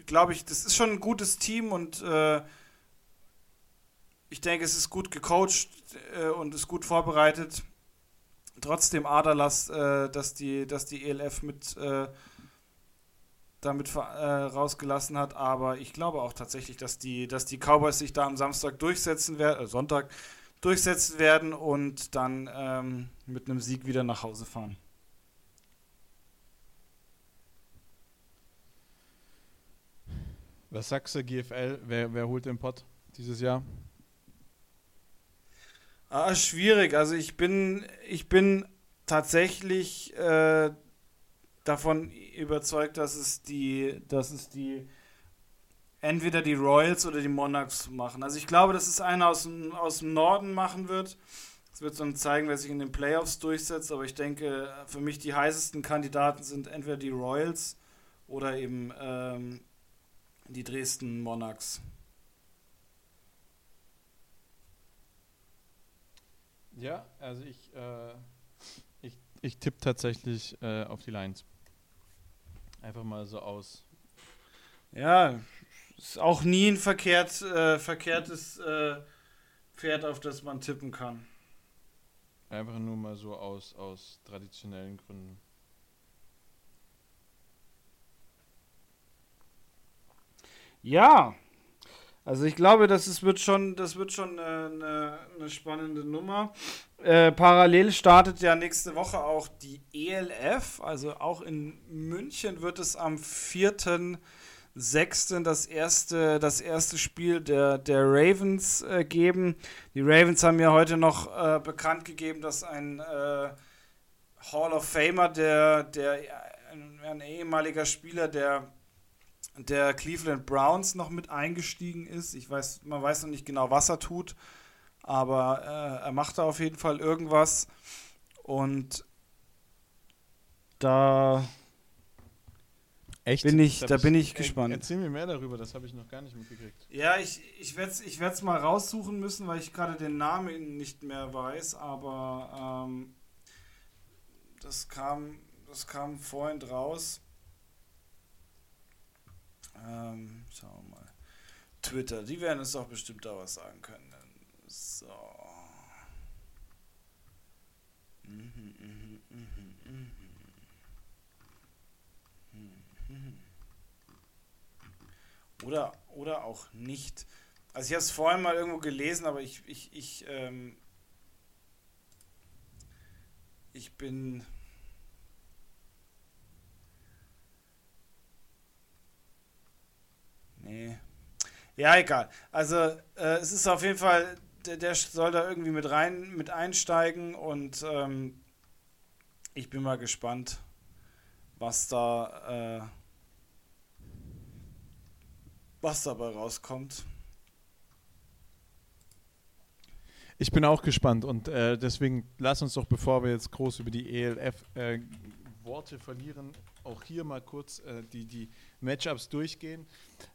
[SPEAKER 1] glaube ich, das ist schon ein gutes Team und äh, ich denke, es ist gut gecoacht äh, und ist gut vorbereitet. Trotzdem Aderlass, äh, dass, die, dass die ELF mit äh, damit äh, rausgelassen hat, aber ich glaube auch tatsächlich, dass die, dass die Cowboys sich da am Samstag durchsetzen werden, äh, Sonntag durchsetzen werden und dann ähm, mit einem Sieg wieder nach Hause fahren.
[SPEAKER 2] Was sagst du, GFL? Wer, wer holt den Pott dieses Jahr?
[SPEAKER 1] Ah, schwierig. Also ich bin, ich bin tatsächlich äh, davon überzeugt, dass es die, dass es die entweder die Royals oder die Monarchs machen. Also ich glaube, dass es einer aus dem, aus dem Norden machen wird. Es wird dann zeigen, wer sich in den Playoffs durchsetzt, aber ich denke, für mich die heißesten Kandidaten sind entweder die Royals oder eben ähm, die Dresden Monarchs.
[SPEAKER 2] Ja, also ich, äh, ich, ich tippe tatsächlich äh, auf die Lions. Einfach mal so aus.
[SPEAKER 1] Ja, ist auch nie ein verkehrt, äh, verkehrtes äh, Pferd, auf das man tippen kann.
[SPEAKER 2] Einfach nur mal so aus, aus traditionellen Gründen.
[SPEAKER 1] Ja, also ich glaube, das ist, wird schon, das wird schon eine, eine spannende Nummer. Äh, parallel startet ja nächste Woche auch die ELF, also auch in München wird es am 4.6. das erste, das erste Spiel der, der Ravens äh, geben. Die Ravens haben ja heute noch äh, bekannt gegeben, dass ein äh, Hall of Famer, der, der ein ehemaliger Spieler der der Cleveland Browns noch mit eingestiegen ist. Ich weiß, man weiß noch nicht genau, was er tut, aber äh, er macht da auf jeden Fall irgendwas. Und da
[SPEAKER 2] Echt?
[SPEAKER 1] bin ich, da bin ich gespannt.
[SPEAKER 2] Erzähl mir mehr darüber, das habe ich noch gar nicht mitgekriegt.
[SPEAKER 1] Ja, ich, ich werde es ich mal raussuchen müssen, weil ich gerade den Namen nicht mehr weiß, aber ähm, das, kam, das kam vorhin raus. Ähm, schauen wir mal. Twitter, die werden uns doch bestimmt da was sagen können. So. Mhm, mhm, mhm, oder, oder auch nicht. Also ich habe es vorhin mal irgendwo gelesen, aber ich, ich, ich, ähm, ich bin Nee. Ja, egal. Also, äh, es ist auf jeden Fall, der, der, soll da irgendwie mit rein, mit einsteigen und ähm, ich bin mal gespannt, was da, äh, was dabei rauskommt.
[SPEAKER 2] Ich bin auch gespannt und äh, deswegen lass uns doch, bevor wir jetzt groß über die ELF äh, Worte verlieren, auch hier mal kurz äh, die, die Matchups durchgehen.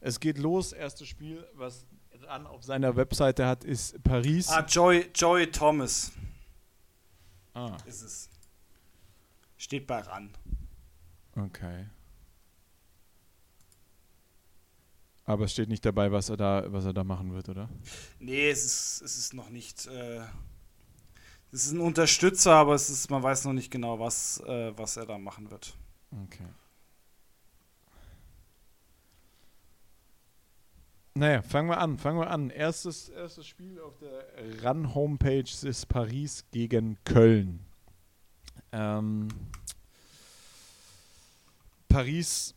[SPEAKER 2] Es geht los, erstes Spiel, was Ran auf seiner Webseite hat, ist Paris.
[SPEAKER 1] Ah, Joey, Joey Thomas.
[SPEAKER 2] Ah.
[SPEAKER 1] Ist es. Steht bei Ran.
[SPEAKER 2] Okay. Aber es steht nicht dabei, was er da, was er da machen wird, oder?
[SPEAKER 1] Nee, es ist, es ist noch nicht. Äh, es ist ein Unterstützer, aber es ist, man weiß noch nicht genau, was, äh, was er da machen wird.
[SPEAKER 2] Okay. Naja, fangen wir an, fangen wir an. Erstes, erstes Spiel auf der Run-Homepage ist Paris gegen Köln. Ähm, Paris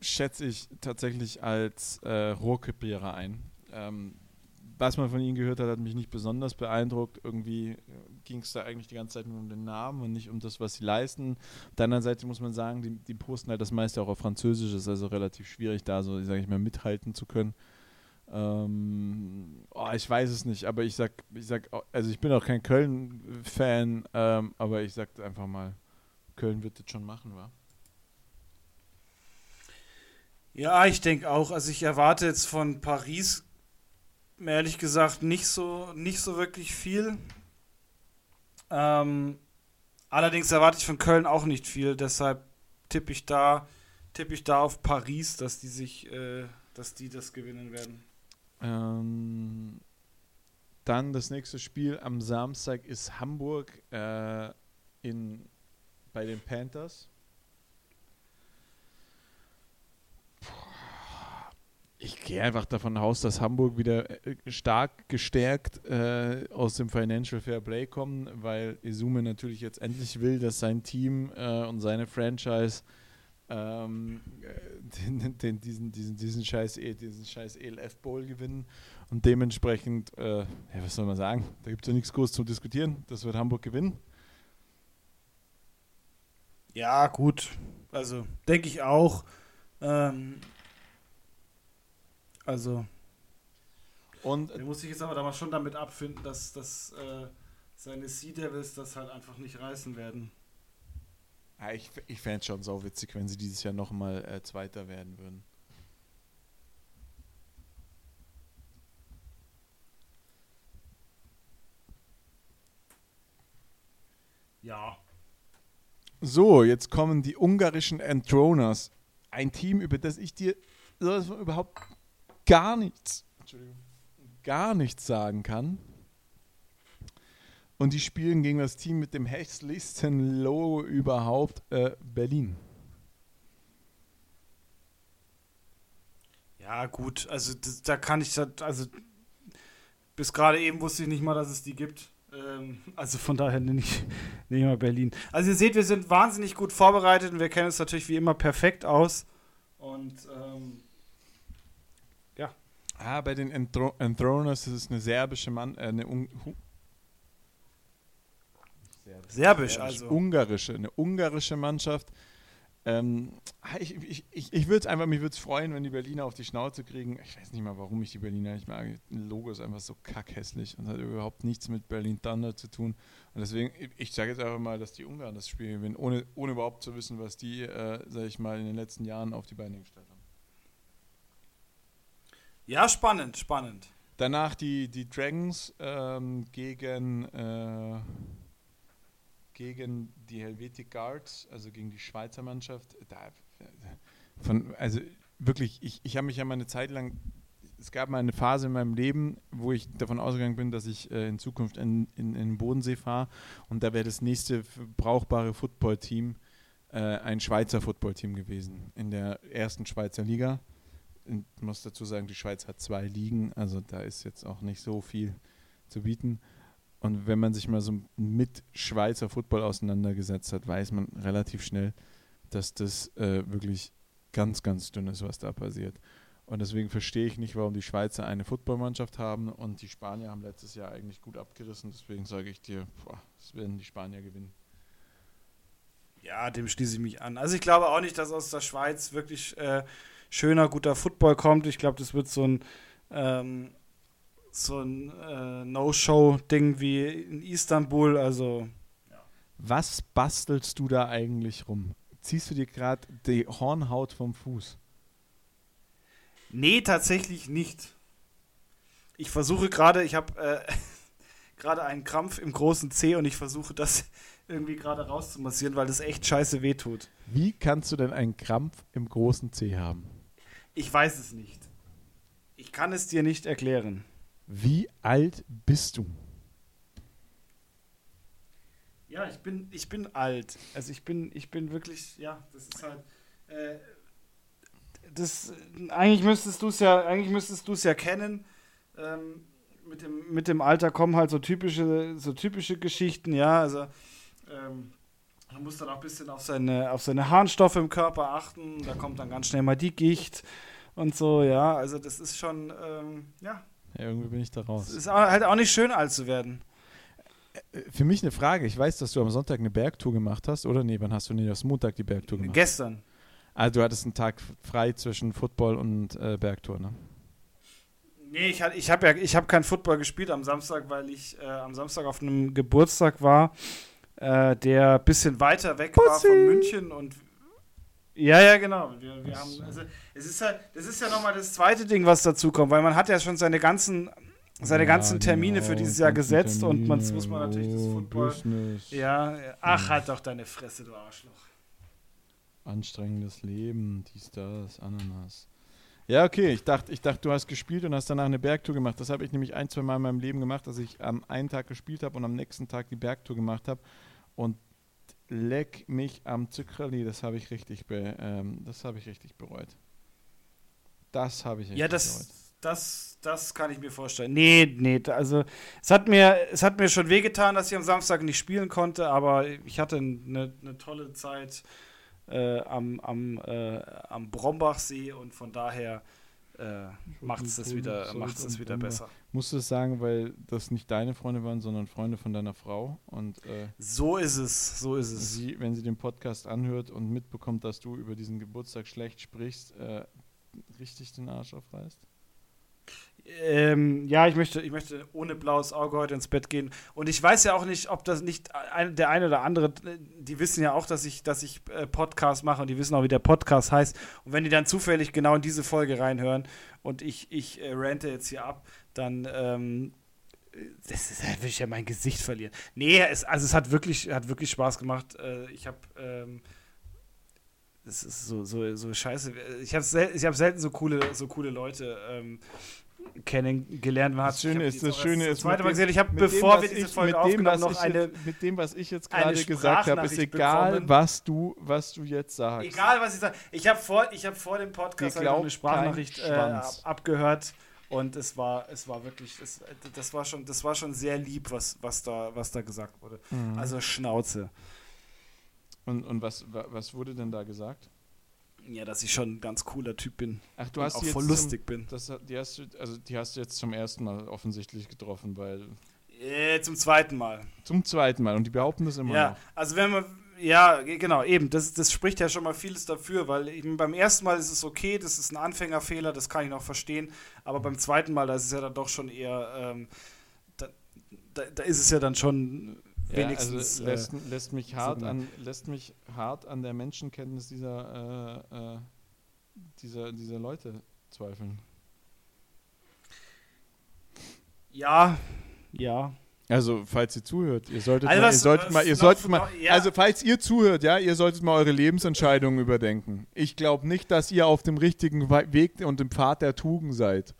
[SPEAKER 2] schätze ich tatsächlich als äh, Rohrkrepierer ein. Ähm, was man von ihnen gehört hat, hat mich nicht besonders beeindruckt. Irgendwie äh, ging es da eigentlich die ganze Zeit nur um den Namen und nicht um das, was sie leisten. Auf der anderen Seite muss man sagen, die, die posten halt das meiste auch auf Französisch, ist also relativ schwierig, da so, sage ich mal, mithalten zu können. Ähm, oh, ich weiß es nicht, aber ich sag, ich sag, also ich bin auch kein Köln-Fan, ähm, aber ich sag einfach mal, Köln wird das schon machen, wa?
[SPEAKER 1] Ja, ich denke auch. Also ich erwarte jetzt von Paris ehrlich gesagt nicht so, nicht so wirklich viel. Ähm, allerdings erwarte ich von Köln auch nicht viel, deshalb tippe ich da, tippe ich da auf Paris, dass die sich, äh, dass die das gewinnen werden.
[SPEAKER 2] Ähm, dann das nächste Spiel am Samstag ist Hamburg äh, in, bei den Panthers. Ich gehe einfach davon aus, dass Hamburg wieder äh, stark gestärkt äh, aus dem Financial Fair Play kommen, weil Izume natürlich jetzt endlich will, dass sein Team äh, und seine Franchise ähm, den, den, diesen, diesen, diesen, scheiß, e, diesen scheiß ELF Bowl gewinnen. Und dementsprechend, äh, ja, was soll man sagen? Da gibt es ja nichts groß zu diskutieren. Das wird Hamburg gewinnen.
[SPEAKER 1] Ja, gut. Also, denke ich auch. Ähm, also. Und er muss sich jetzt aber da mal schon damit abfinden, dass, dass äh, seine Sea Devils das halt einfach nicht reißen werden.
[SPEAKER 2] Ja, ich ich fände es schon so witzig, wenn sie dieses Jahr nochmal äh, Zweiter werden würden.
[SPEAKER 1] Ja.
[SPEAKER 2] So, jetzt kommen die ungarischen Entroners. Ein Team, über das ich dir überhaupt gar nichts, gar nichts sagen kann. Und die spielen gegen das Team mit dem hässlichsten Logo überhaupt, äh, Berlin.
[SPEAKER 1] Ja, gut, also das, da kann ich, also bis gerade eben wusste ich nicht mal, dass es die gibt. Ähm, also von daher nehme ich, nehm ich mal Berlin. Also ihr seht, wir sind wahnsinnig gut vorbereitet und wir kennen uns natürlich wie immer perfekt aus. Und ähm.
[SPEAKER 2] Ah, bei den Enthro Enthroners ist es eine serbische Mann, äh, eine Un
[SPEAKER 1] Serbisch, Serbisch also.
[SPEAKER 2] Ungarische, eine ungarische Mannschaft. Ähm, ich ich, ich, ich würde es einfach, mich würde es freuen, wenn die Berliner auf die Schnauze kriegen. Ich weiß nicht mal, warum ich die Berliner nicht mag. Ein Logo ist einfach so kackhässlich und hat überhaupt nichts mit Berlin Thunder zu tun. Und deswegen, ich sage jetzt einfach mal, dass die Ungarn das Spiel gewinnen, ohne, ohne überhaupt zu wissen, was die, äh, sage ich mal, in den letzten Jahren auf die Beine gestellt haben.
[SPEAKER 1] Ja, spannend, spannend.
[SPEAKER 2] Danach die, die Dragons ähm, gegen. Äh, gegen die Helvetic Guards, also gegen die Schweizer Mannschaft. Da, von, also wirklich, ich, ich habe mich ja mal eine Zeit lang, es gab mal eine Phase in meinem Leben, wo ich davon ausgegangen bin, dass ich äh, in Zukunft in, in, in den Bodensee fahre und da wäre das nächste brauchbare Footballteam äh, ein Schweizer Footballteam gewesen in der ersten Schweizer Liga. Ich muss dazu sagen, die Schweiz hat zwei Ligen, also da ist jetzt auch nicht so viel zu bieten. Und wenn man sich mal so mit Schweizer Football auseinandergesetzt hat, weiß man relativ schnell, dass das äh, wirklich ganz, ganz dünn ist, was da passiert. Und deswegen verstehe ich nicht, warum die Schweizer eine Footballmannschaft haben und die Spanier haben letztes Jahr eigentlich gut abgerissen. Deswegen sage ich dir, das werden die Spanier gewinnen.
[SPEAKER 1] Ja, dem schließe ich mich an. Also ich glaube auch nicht, dass aus der Schweiz wirklich äh, schöner, guter Football kommt. Ich glaube, das wird so ein ähm, so ein äh, No-Show-Ding wie in Istanbul. Also.
[SPEAKER 2] Was bastelst du da eigentlich rum? Ziehst du dir gerade die Hornhaut vom Fuß?
[SPEAKER 1] Nee, tatsächlich nicht. Ich versuche gerade, ich habe äh, *laughs* gerade einen Krampf im großen C und ich versuche das *laughs* irgendwie gerade rauszumassieren, weil das echt scheiße wehtut.
[SPEAKER 2] Wie kannst du denn einen Krampf im großen C haben?
[SPEAKER 1] Ich weiß es nicht. Ich kann es dir nicht erklären.
[SPEAKER 2] Wie alt bist du?
[SPEAKER 1] Ja, ich bin, ich bin alt. Also ich bin, ich bin wirklich, ja, das ist halt. Äh, das, eigentlich müsstest du es ja, eigentlich müsstest du es ja kennen. Ähm, mit, dem, mit dem Alter kommen halt so typische, so typische Geschichten, ja. Also ähm, man muss dann auch ein bisschen auf seine, auf seine Harnstoffe im Körper achten. Da kommt dann ganz schnell mal die Gicht und so, ja. Also das ist schon, ähm, ja,
[SPEAKER 2] Ja, irgendwie bin ich da raus.
[SPEAKER 1] Es ist halt auch nicht schön, alt zu werden.
[SPEAKER 2] Äh, für mich eine Frage. Ich weiß, dass du am Sonntag eine Bergtour gemacht hast, oder? Nee, wann hast du nicht am Montag die Bergtour gemacht?
[SPEAKER 1] Gestern.
[SPEAKER 2] Also du hattest einen Tag frei zwischen Football und äh, Bergtour, ne?
[SPEAKER 1] Nee, ich, ich habe ja, ich habe kein Football gespielt am Samstag, weil ich äh, am Samstag auf einem Geburtstag war, äh, der ein bisschen weiter weg
[SPEAKER 2] Pussy.
[SPEAKER 1] war von München und ja, ja, genau. Wir, wir haben, also, es ist halt, das ist ja nochmal das zweite Ding, was dazu kommt, weil man hat ja schon seine ganzen, seine
[SPEAKER 2] Ja,
[SPEAKER 1] ganzen Termine
[SPEAKER 2] genau,
[SPEAKER 1] für dieses Jahr gesetzt und man
[SPEAKER 2] Termine,
[SPEAKER 1] muss man natürlich das
[SPEAKER 2] oh,
[SPEAKER 1] Football.
[SPEAKER 2] Business,
[SPEAKER 1] Ja, ach, halt doch deine Fresse, du Arschloch.
[SPEAKER 2] Anstrengendes Leben, dies, das, Ananas. Ja, okay, ich dachte, ich dachte, du hast gespielt und hast danach eine Bergtour gemacht. Das habe ich nämlich ein, zwei Mal in meinem Leben gemacht, dass ich am einen Tag gespielt habe und am nächsten Tag die Bergtour gemacht habe. Und leck mich am Zuckerli, das habe ich richtig be, ähm, das habe ich richtig bereut. Das habe ich
[SPEAKER 1] Ja,
[SPEAKER 2] bereut.
[SPEAKER 1] das, das, das kann ich mir vorstellen. Nee, nee, also es hat mir, es hat mir schon wehgetan, dass ich am Samstag nicht spielen konnte, aber ich hatte eine, eine tolle Zeit äh, am, am, äh, am Brombachsee und von daher äh, macht es das wieder, macht's das wieder besser.
[SPEAKER 2] Musst du es sagen, weil das nicht deine Freunde waren, sondern Freunde von deiner Frau und äh,
[SPEAKER 1] So ist es, so ist es.
[SPEAKER 2] sie, wenn sie den Podcast anhört und mitbekommt, dass du über diesen Geburtstag schlecht sprichst, äh, richtig den Arsch aufreißt?
[SPEAKER 1] Ähm, ja, ich möchte, ich möchte ohne blaues Auge heute ins Bett gehen. Und ich weiß ja auch nicht, ob das nicht ein, der eine oder andere, die wissen ja auch, dass ich, dass ich äh, Podcast mache und die wissen auch, wie der Podcast heißt. Und wenn die dann zufällig genau in diese Folge reinhören und ich, ich äh, rante jetzt hier ab, dann ähm, das ist, da will ich ja mein Gesicht verlieren. Nee, es, also es hat wirklich, hat wirklich Spaß gemacht. Äh, ich habe ähm, das ist so, so, so scheiße. Ich habe sel hab selten so coole, so coole Leute ähm, kennengelernt. Man
[SPEAKER 2] Das Schöne
[SPEAKER 1] ich
[SPEAKER 2] ist, das Schöne ist,
[SPEAKER 1] zweite
[SPEAKER 2] mit
[SPEAKER 1] Mal
[SPEAKER 2] dem-
[SPEAKER 1] gesehen. Ich habe,
[SPEAKER 2] mit dem,
[SPEAKER 1] bevor
[SPEAKER 2] was
[SPEAKER 1] wir diese
[SPEAKER 2] ich-
[SPEAKER 1] Folge
[SPEAKER 2] mit dem,
[SPEAKER 1] aufgenommen noch
[SPEAKER 2] ich
[SPEAKER 1] eine.
[SPEAKER 2] jetzt, mit dem, was ich jetzt gerade gesagt habe, ist egal,
[SPEAKER 1] bekommen.
[SPEAKER 2] was du, was du jetzt sagst.
[SPEAKER 1] Egal, was ich sage. Ich habe vor, ich vor dem Podcast noch eine Sprachnachricht äh, abgehört. Und es war, es war wirklich, es, das, war schon, das war schon sehr lieb, was, was, da, was da gesagt wurde.
[SPEAKER 2] Mhm.
[SPEAKER 1] Also Schnauze.
[SPEAKER 2] und und was, wa- was wurde denn da gesagt?
[SPEAKER 1] Ja, dass ich schon ein ganz cooler Typ bin.
[SPEAKER 2] Ach, du hast
[SPEAKER 1] auch voll
[SPEAKER 2] zum-
[SPEAKER 1] lustig bin.
[SPEAKER 2] Das, die, hast du, also die hast du jetzt zum ersten Mal offensichtlich getroffen, weil
[SPEAKER 1] Äh, zum zweiten Mal.
[SPEAKER 2] zum zweiten Mal und die behaupten das immer
[SPEAKER 1] Ja,
[SPEAKER 2] noch.
[SPEAKER 1] also wenn man, ja, genau, eben, das, das spricht ja schon mal vieles dafür, weil eben beim ersten Mal ist es okay, das ist ein Anfängerfehler, das kann ich noch verstehen, aber beim zweiten Mal, da ist es ja dann doch schon eher, ähm, da, da, da ist es ja dann schon
[SPEAKER 2] Ja,
[SPEAKER 1] wenigstens.
[SPEAKER 2] also lässt, lässt mich hart
[SPEAKER 1] so
[SPEAKER 2] an lässt mich hart an der Menschenkenntnis dieser äh, äh, dieser dieser Leute zweifeln.
[SPEAKER 1] äh, ja, ja.
[SPEAKER 2] Also, falls ihr zuhört, ihr solltet
[SPEAKER 1] Also
[SPEAKER 2] mal, ihr solltet mal, ihr
[SPEAKER 1] noch-
[SPEAKER 2] solltet mal,
[SPEAKER 1] ja.
[SPEAKER 2] also falls ihr zuhört, ja, ihr solltet mal eure Lebensentscheidungen überdenken. Ich glaube nicht, dass ihr auf dem richtigen Weg und im Pfad der Tugend seid.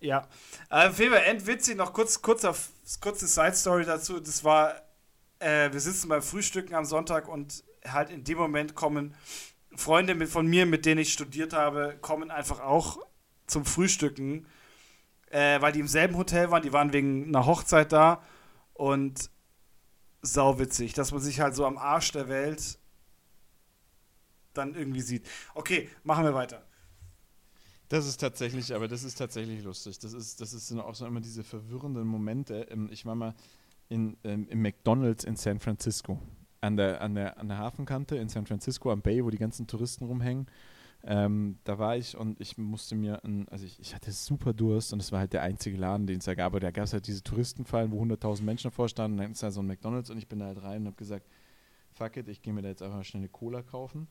[SPEAKER 1] Ja, äh, auf jeden Fall endwitzig, noch kurz, kurzer, kurze Side-Story dazu. Das war, äh, wir sitzen beim Frühstücken am Sonntag und halt in dem Moment kommen Freunde mit, von mir, mit denen ich studiert habe, kommen einfach auch zum Frühstücken, äh, weil die im selben Hotel waren. Die waren wegen einer Hochzeit da und sauwitzig, dass man sich halt so am Arsch der Welt dann irgendwie sieht. Okay, machen wir weiter.
[SPEAKER 2] Das ist tatsächlich, aber das ist tatsächlich lustig. Das ist, das ist auch so immer diese verwirrenden Momente. Ähm, Ich war mal in, ähm, im McDonalds in San Francisco. An der, an, der, an der Hafenkante in San Francisco am Bay, wo die ganzen Touristen rumhängen. Ähm, da war ich und ich musste mir, ein, also ich, ich hatte super Durst und es war halt der einzige Laden, den es da gab. Aber da gab es halt diese Touristenfallen, wo 100.000 Menschen davor standen. Und dann ist da so ein McDonalds und ich bin da halt rein und habe gesagt, fuck it, ich gehe mir da jetzt einfach schnell eine Cola kaufen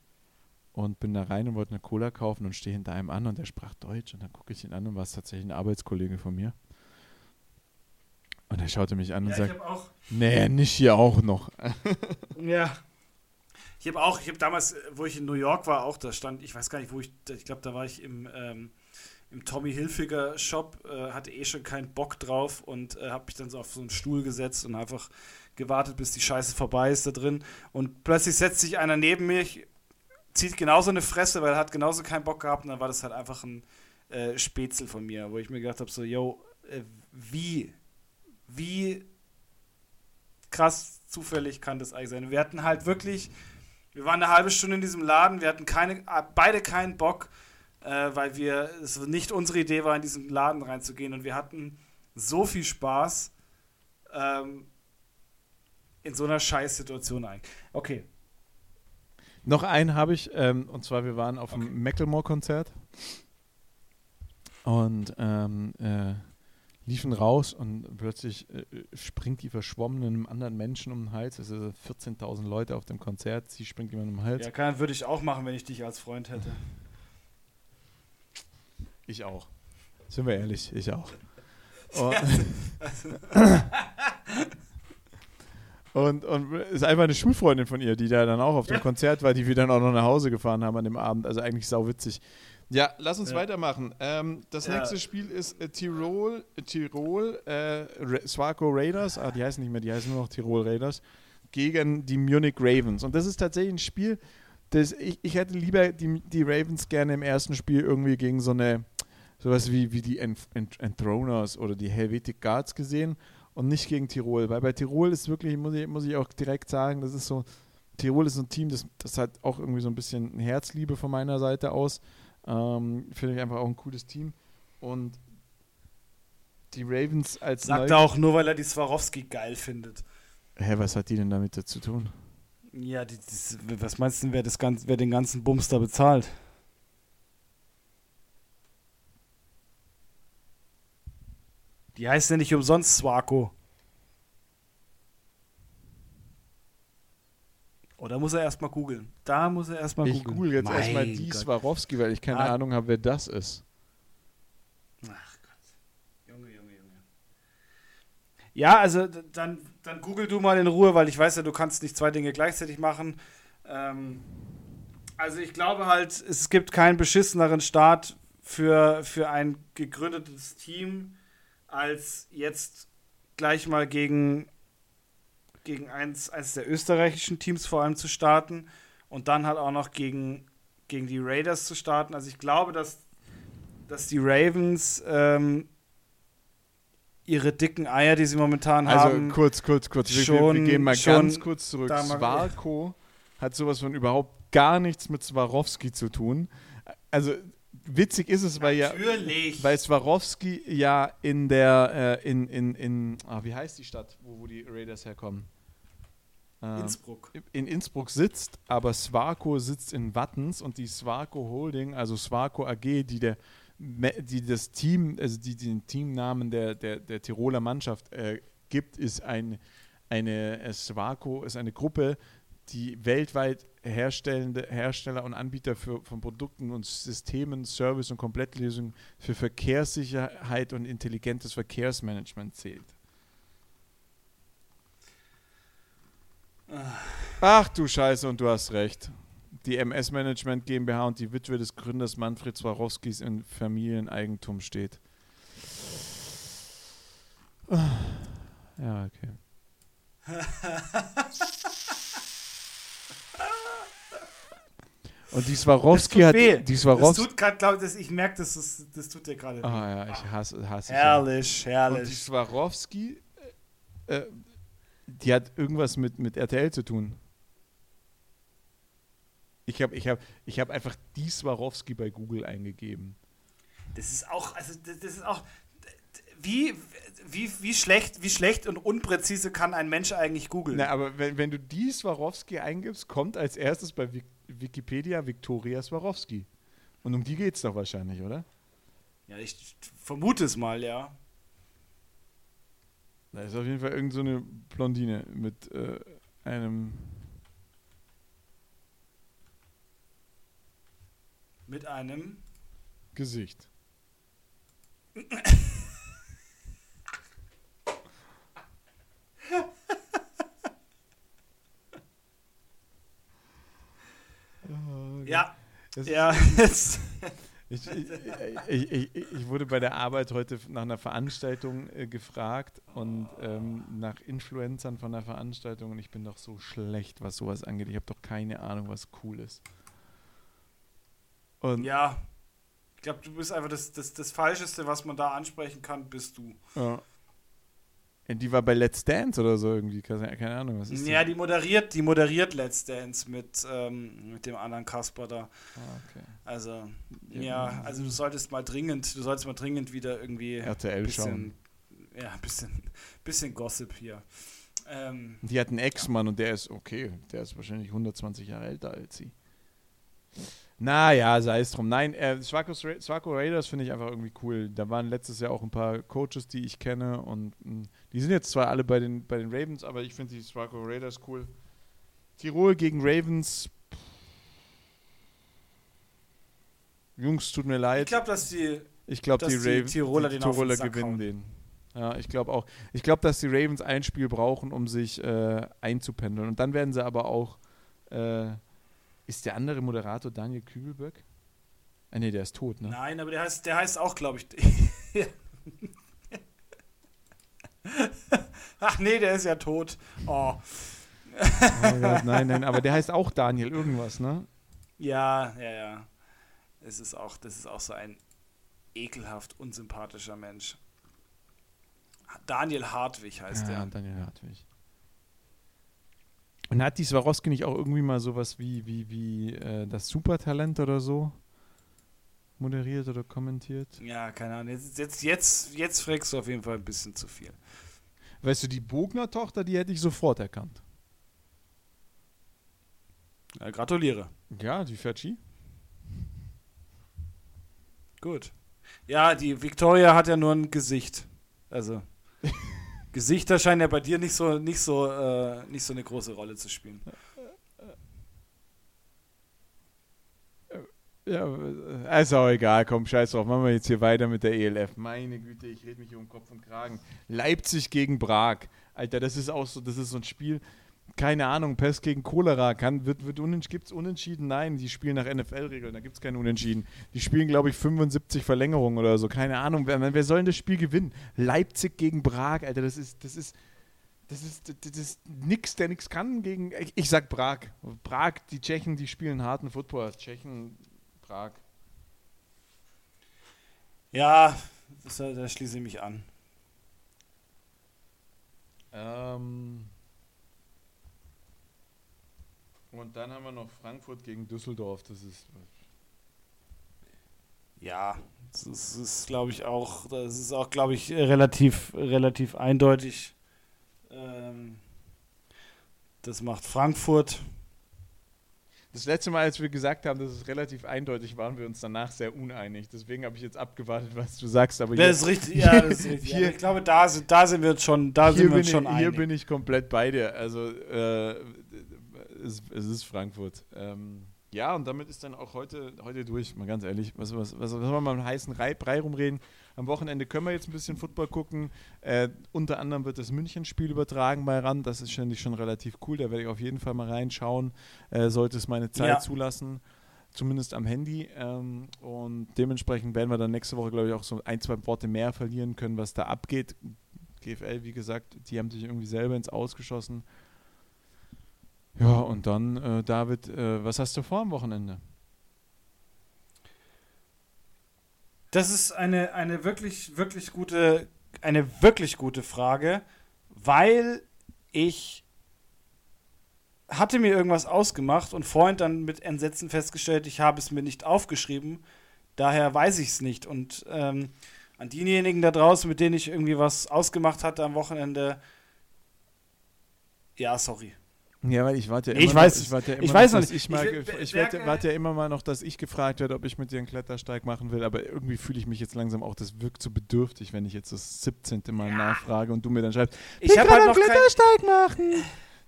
[SPEAKER 2] und bin da rein und wollte eine Cola kaufen und stehe hinter einem an und der sprach Deutsch und dann gucke ich ihn an und war es tatsächlich ein Arbeitskollege von mir. Und er schaute mich an und
[SPEAKER 1] Ja, ich
[SPEAKER 2] sagt, nee, nicht hier auch noch. *laughs*
[SPEAKER 1] Ja. Ich habe auch, ich habe damals, wo ich in New York war, auch da stand, ich weiß gar nicht, wo ich, ich glaube, da war ich im, ähm, im Tommy Hilfiger Shop, äh, hatte eh schon keinen Bock drauf und äh, habe mich dann so auf so einen Stuhl gesetzt und einfach gewartet, bis die Scheiße vorbei ist da drin. Und plötzlich setzt sich einer neben mich, zieht genauso eine Fresse, weil er hat genauso keinen Bock gehabt und dann war das halt einfach ein äh, Spätzle von mir, wo ich mir gedacht habe, so, yo, äh, wie, wie krass zufällig kann das eigentlich sein. Wir hatten halt wirklich, wir waren eine halbe Stunde in diesem Laden, wir hatten keine, beide keinen Bock. äh, weil wir es nicht unsere Idee war, in diesen Laden reinzugehen und wir hatten so viel Spaß ähm, in so einer Scheißsituation eigentlich. Okay.
[SPEAKER 2] Noch einen habe ich, ähm, und zwar wir waren auf
[SPEAKER 1] Okay.
[SPEAKER 2] einem Macklemore-Konzert und ähm, äh, liefen raus und plötzlich äh, springt die Verschwommene einem anderen Menschen um den Hals. Es sind 14.000 Leute auf dem Konzert, sie springt jemand um den Hals.
[SPEAKER 1] Ja, kann, würde ich auch machen, wenn ich dich als Freund hätte.
[SPEAKER 2] Ich auch. Sind wir ehrlich, ich auch. *laughs* Oh. *laughs* *laughs* Und, und ist einfach eine Schulfreundin von ihr, die da dann auch auf dem
[SPEAKER 1] Ja.
[SPEAKER 2] Konzert war, die wir dann auch noch nach Hause gefahren haben an dem Abend. Also eigentlich sau witzig. Ja, lass uns
[SPEAKER 1] Ja.
[SPEAKER 2] weitermachen. Ähm, das
[SPEAKER 1] Ja.
[SPEAKER 2] nächste Spiel ist äh, Tirol, äh, Tirol, äh, Ra Swaco Raiders, ah, die heißen nicht mehr, die heißen nur noch Tirol Raiders, gegen die Munich Ravens. Und das ist tatsächlich ein Spiel, das ich, ich hätte lieber die, die Ravens gerne im ersten Spiel irgendwie gegen so eine, sowas wie, wie die Enth Enth Enthroners oder die Helvetic Guards gesehen und nicht gegen Tirol. Weil bei Tirol ist wirklich, muss ich, muss ich auch direkt sagen, das ist so, Tirol ist so ein Team, das, das hat auch irgendwie so ein bisschen Herzliebe von meiner Seite aus. Ähm, Finde ich einfach auch ein cooles Team. Und die Ravens als
[SPEAKER 1] Sagt er auch nur, weil er die Swarovski geil findet.
[SPEAKER 2] Hä, was hat die denn damit zu tun?
[SPEAKER 1] Ja, die, das, was meinst du, denn, wer, das ganz, wer den ganzen Bums da bezahlt? Die heißt ja nicht umsonst Swako. Oder muss er erstmal googeln? Da muss er erstmal
[SPEAKER 2] Ich
[SPEAKER 1] googeln.
[SPEAKER 2] google jetzt erstmal die
[SPEAKER 1] Gott.
[SPEAKER 2] Swarovski, weil ich keine
[SPEAKER 1] Ah.
[SPEAKER 2] Ahnung habe, wer das ist.
[SPEAKER 1] Ach Gott. Junge, Junge, Junge. Ja, also dann, dann google du mal in Ruhe, weil ich weiß ja, du kannst nicht zwei Dinge gleichzeitig machen. Ähm, also ich glaube halt, es gibt keinen beschisseneren Start für, für ein gegründetes Team, als jetzt gleich mal gegen, gegen eins, eins der österreichischen Teams vor allem zu starten und dann halt auch noch gegen, gegen die Raiders zu starten. Also ich glaube, dass dass die Ravens ähm, ihre dicken Eier, die sie momentan
[SPEAKER 2] Also
[SPEAKER 1] haben,
[SPEAKER 2] kurz, kurz, kurz. Wir, wir, wir
[SPEAKER 1] schon-
[SPEAKER 2] gehen mal
[SPEAKER 1] schon
[SPEAKER 2] ganz kurz zurück. Swarko hat sowas von überhaupt gar nichts mit Swarovski zu tun. Also witzig ist es, weil ja,
[SPEAKER 1] natürlich.
[SPEAKER 2] weil Swarovski ja in der, äh, in, in, in, ah, wie heißt die Stadt, wo, wo die Raiders herkommen? Ähm,
[SPEAKER 1] Innsbruck.
[SPEAKER 2] in Innsbruck sitzt, aber Swarco sitzt in Wattens und die Swarco Holding, also Swarco AG, die der die das Team, also die den Teamnamen der, der, der Tiroler Mannschaft äh, gibt, ist ein, eine äh, Swarco, ist eine Gruppe, die weltweit herstellende Hersteller und Anbieter für, von Produkten und Systemen, Service und Komplettlösungen für Verkehrssicherheit und intelligentes Verkehrsmanagement zählt. Ach du Scheiße, und du hast recht. Die MS Management GmbH und die Witwe des Gründers Manfred Swarovskis in Familieneigentum steht. Ah, Ja, okay. *laughs* Und die Swarovski
[SPEAKER 1] Das
[SPEAKER 2] hat
[SPEAKER 1] weh.
[SPEAKER 2] die
[SPEAKER 1] Das
[SPEAKER 2] Swarovski
[SPEAKER 1] tut gerade, glaube ich, ich merke, das, ist, das tut dir gerade.
[SPEAKER 2] Ah ja, ich hasse, hasse ich ja.
[SPEAKER 1] herrlich,
[SPEAKER 2] Und die
[SPEAKER 1] herrlich.
[SPEAKER 2] Swarovski, äh, die hat irgendwas mit, mit RTL zu tun. Ich habe ich hab, ich hab einfach die Swarovski bei Google eingegeben.
[SPEAKER 1] Das ist auch, also das, das ist auch, wie, wie, wie, schlecht, wie schlecht und unpräzise kann ein Mensch eigentlich googeln?
[SPEAKER 2] Na, aber wenn, wenn du die Swarovski eingibst, kommt als erstes bei Wik Wikipedia Victoria Swarovski. Und um die geht's doch wahrscheinlich, oder?
[SPEAKER 1] Ja, ich vermute es mal, ja.
[SPEAKER 2] Da ist auf jeden Fall irgend so eine Blondine mit äh, einem.
[SPEAKER 1] Mit einem.
[SPEAKER 2] Gesicht. *laughs*
[SPEAKER 1] Ja,
[SPEAKER 2] Das
[SPEAKER 1] ja. jetzt- *laughs*
[SPEAKER 2] Ich, ich, ich, ich, ich wurde bei der Arbeit heute nach einer Veranstaltung äh, gefragt und ähm, nach Influencern von der Veranstaltung und ich bin doch so schlecht, was sowas angeht. Ich habe doch keine Ahnung, was cool ist. Und
[SPEAKER 1] ja. Ich glaube, du bist einfach das, das, das Falscheste, was man da ansprechen kann, bist du.
[SPEAKER 2] ja. Die war bei Let's Dance oder so irgendwie. Keine, Ahnung, was ist
[SPEAKER 1] Ja, die moderiert, die moderiert Let's Dance mit, ähm, mit dem anderen Kasper da.
[SPEAKER 2] Ah, okay.
[SPEAKER 1] Also,
[SPEAKER 2] Ja.
[SPEAKER 1] ja, also du solltest mal dringend, du solltest mal dringend wieder irgendwie
[SPEAKER 2] RTL schauen.
[SPEAKER 1] bisschen, ja, *laughs* bisschen, bisschen Gossip hier. Ähm,
[SPEAKER 2] Die hat einen Ex-Mann und der ist okay. Der ist wahrscheinlich 120 Jahre älter als sie. Naja, sei es drum. Nein, äh, Swaco, Swaco Raiders finde ich einfach irgendwie cool. Da waren letztes Jahr auch ein paar Coaches, die ich kenne und mh, die sind jetzt zwar alle bei den, bei den Ravens, aber ich finde die Swaco Raiders cool. Tirol gegen Ravens. Jungs, tut mir
[SPEAKER 1] ich
[SPEAKER 2] leid.
[SPEAKER 1] glaube, dass die,
[SPEAKER 2] Ich glaube,
[SPEAKER 1] dass
[SPEAKER 2] die,
[SPEAKER 1] die
[SPEAKER 2] Ravens,
[SPEAKER 1] Tiroler
[SPEAKER 2] die
[SPEAKER 1] den den
[SPEAKER 2] Tiroler
[SPEAKER 1] Sack
[SPEAKER 2] gewinnen
[SPEAKER 1] hauen.
[SPEAKER 2] den. Ja, ich glaube auch. Ich glaube, dass die Ravens ein Spiel brauchen, um sich äh, einzupendeln. Und dann werden sie aber auch. Äh, ist der andere Moderator Daniel Kübelböck? Ah, nee, der ist tot, ne?
[SPEAKER 1] nein, aber der heißt, der heißt auch, glaube ich. *laughs* Ach nee, der ist ja tot. Oh.
[SPEAKER 2] Oh Gott, nein, nein, aber der heißt auch Daniel irgendwas, ne?
[SPEAKER 1] Ja, ja, ja. Es ist auch, das ist auch so ein ekelhaft unsympathischer Mensch. Daniel Hartwig heißt
[SPEAKER 2] ja,
[SPEAKER 1] der.
[SPEAKER 2] Daniel Hartwig. Und hat die Swarovski nicht auch irgendwie mal sowas wie, wie, wie äh, das Supertalent oder so moderiert oder kommentiert?
[SPEAKER 1] Ja, keine Ahnung. Jetzt, jetzt, jetzt, jetzt fragst du auf jeden Fall ein bisschen zu viel.
[SPEAKER 2] Weißt du, die Bogner-Tochter, die hätte ich sofort erkannt.
[SPEAKER 1] Ja, gratuliere.
[SPEAKER 2] Ja, die fährt Ski.
[SPEAKER 1] Gut. Ja, die Victoria hat ja nur ein Gesicht. Also *laughs* Gesichter scheinen ja bei dir nicht so, nicht so, äh, nicht so eine große Rolle zu spielen.
[SPEAKER 2] Ja, äh, ist auch egal, komm, scheiß drauf. Machen wir jetzt hier weiter mit der ELF. Meine Güte, ich rede mich hier um Kopf und Kragen. Leipzig gegen Prag. Alter, das ist auch so, das ist so ein Spiel, keine Ahnung, Pest gegen Cholera. Kann, wird, wird unent, gibt's Unentschieden? Nein, die spielen nach NFL-Regeln, da gibt es keine Unentschieden. Die spielen, glaube ich, 75 Verlängerungen oder so. Keine Ahnung, wer, wer soll denn das Spiel gewinnen? Leipzig gegen Prag, Alter, das ist, das ist, das ist, das ist nix, der nix kann gegen, ich, ich sag Prag. Prag, die Tschechen, die spielen harten Football. Tschechen, Prag.
[SPEAKER 1] Ja, das, da schließe ich mich an.
[SPEAKER 2] Ähm und dann haben wir noch Frankfurt gegen Düsseldorf. Das ist.
[SPEAKER 1] Ja, das ist, glaube ich, auch, das ist auch, glaube ich, relativ, relativ eindeutig. Ähm, das macht Frankfurt.
[SPEAKER 2] Das letzte Mal, als wir gesagt haben, dass es relativ eindeutig, waren wir uns danach sehr uneinig. Deswegen habe ich jetzt abgewartet, was du sagst. Aber
[SPEAKER 1] Das ist richtig, ja, das ist richtig. *laughs*
[SPEAKER 2] Hier-
[SPEAKER 1] ich glaube, da sind, da sind wir uns schon, da
[SPEAKER 2] hier,
[SPEAKER 1] sind wir
[SPEAKER 2] bin
[SPEAKER 1] uns
[SPEAKER 2] ich,
[SPEAKER 1] schon
[SPEAKER 2] hier
[SPEAKER 1] einig.
[SPEAKER 2] bin ich komplett bei dir. Also, äh, es, es ist Frankfurt. Ähm, ja, und damit ist dann auch heute, heute durch, mal ganz ehrlich. Was, was, was, was soll man mal einen heißen Brei, Brei rumreden? Am Wochenende können wir jetzt ein bisschen Football gucken. Äh, unter anderem wird das München-Spiel übertragen bei RAN. Das ist ich schon relativ cool. Da werde ich auf jeden Fall mal reinschauen, äh, sollte es meine Zeit
[SPEAKER 1] Ja.
[SPEAKER 2] zulassen. Zumindest am Handy. Ähm, und dementsprechend werden wir dann nächste Woche, glaube ich, auch so ein, zwei Worte mehr verlieren können, was da abgeht. GFL, wie gesagt, die haben sich irgendwie selber ins Ausgeschossen. Ja, und dann, äh, David, äh, was hast du vor am Wochenende?
[SPEAKER 1] Das ist eine, eine wirklich, wirklich gute, eine wirklich gute Frage, weil ich hatte mir irgendwas ausgemacht und vorhin dann mit Entsetzen festgestellt, ich habe es mir nicht aufgeschrieben. Daher weiß ich es nicht. Und ähm, an diejenigen da draußen, mit denen ich irgendwie was ausgemacht hatte am Wochenende, ja, sorry.
[SPEAKER 2] Ja, weil ich warte ja
[SPEAKER 1] Ich
[SPEAKER 2] immer
[SPEAKER 1] weiß
[SPEAKER 2] noch,
[SPEAKER 1] es.
[SPEAKER 2] ich warte ja
[SPEAKER 1] Ich
[SPEAKER 2] immer
[SPEAKER 1] weiß
[SPEAKER 2] noch,
[SPEAKER 1] nicht.
[SPEAKER 2] ich mal,
[SPEAKER 1] Ich
[SPEAKER 2] ich, ich warte, warte ja immer mal noch, dass ich gefragt werde, ob ich mit dir einen Klettersteig machen will, aber irgendwie fühle ich mich jetzt langsam auch, das wirkt so bedürftig, wenn ich jetzt das 17. Mal nachfrage und du mir dann schreibst,
[SPEAKER 1] Ich habe halt
[SPEAKER 2] kann
[SPEAKER 1] noch
[SPEAKER 2] einen
[SPEAKER 1] kein,
[SPEAKER 2] Klettersteig machen.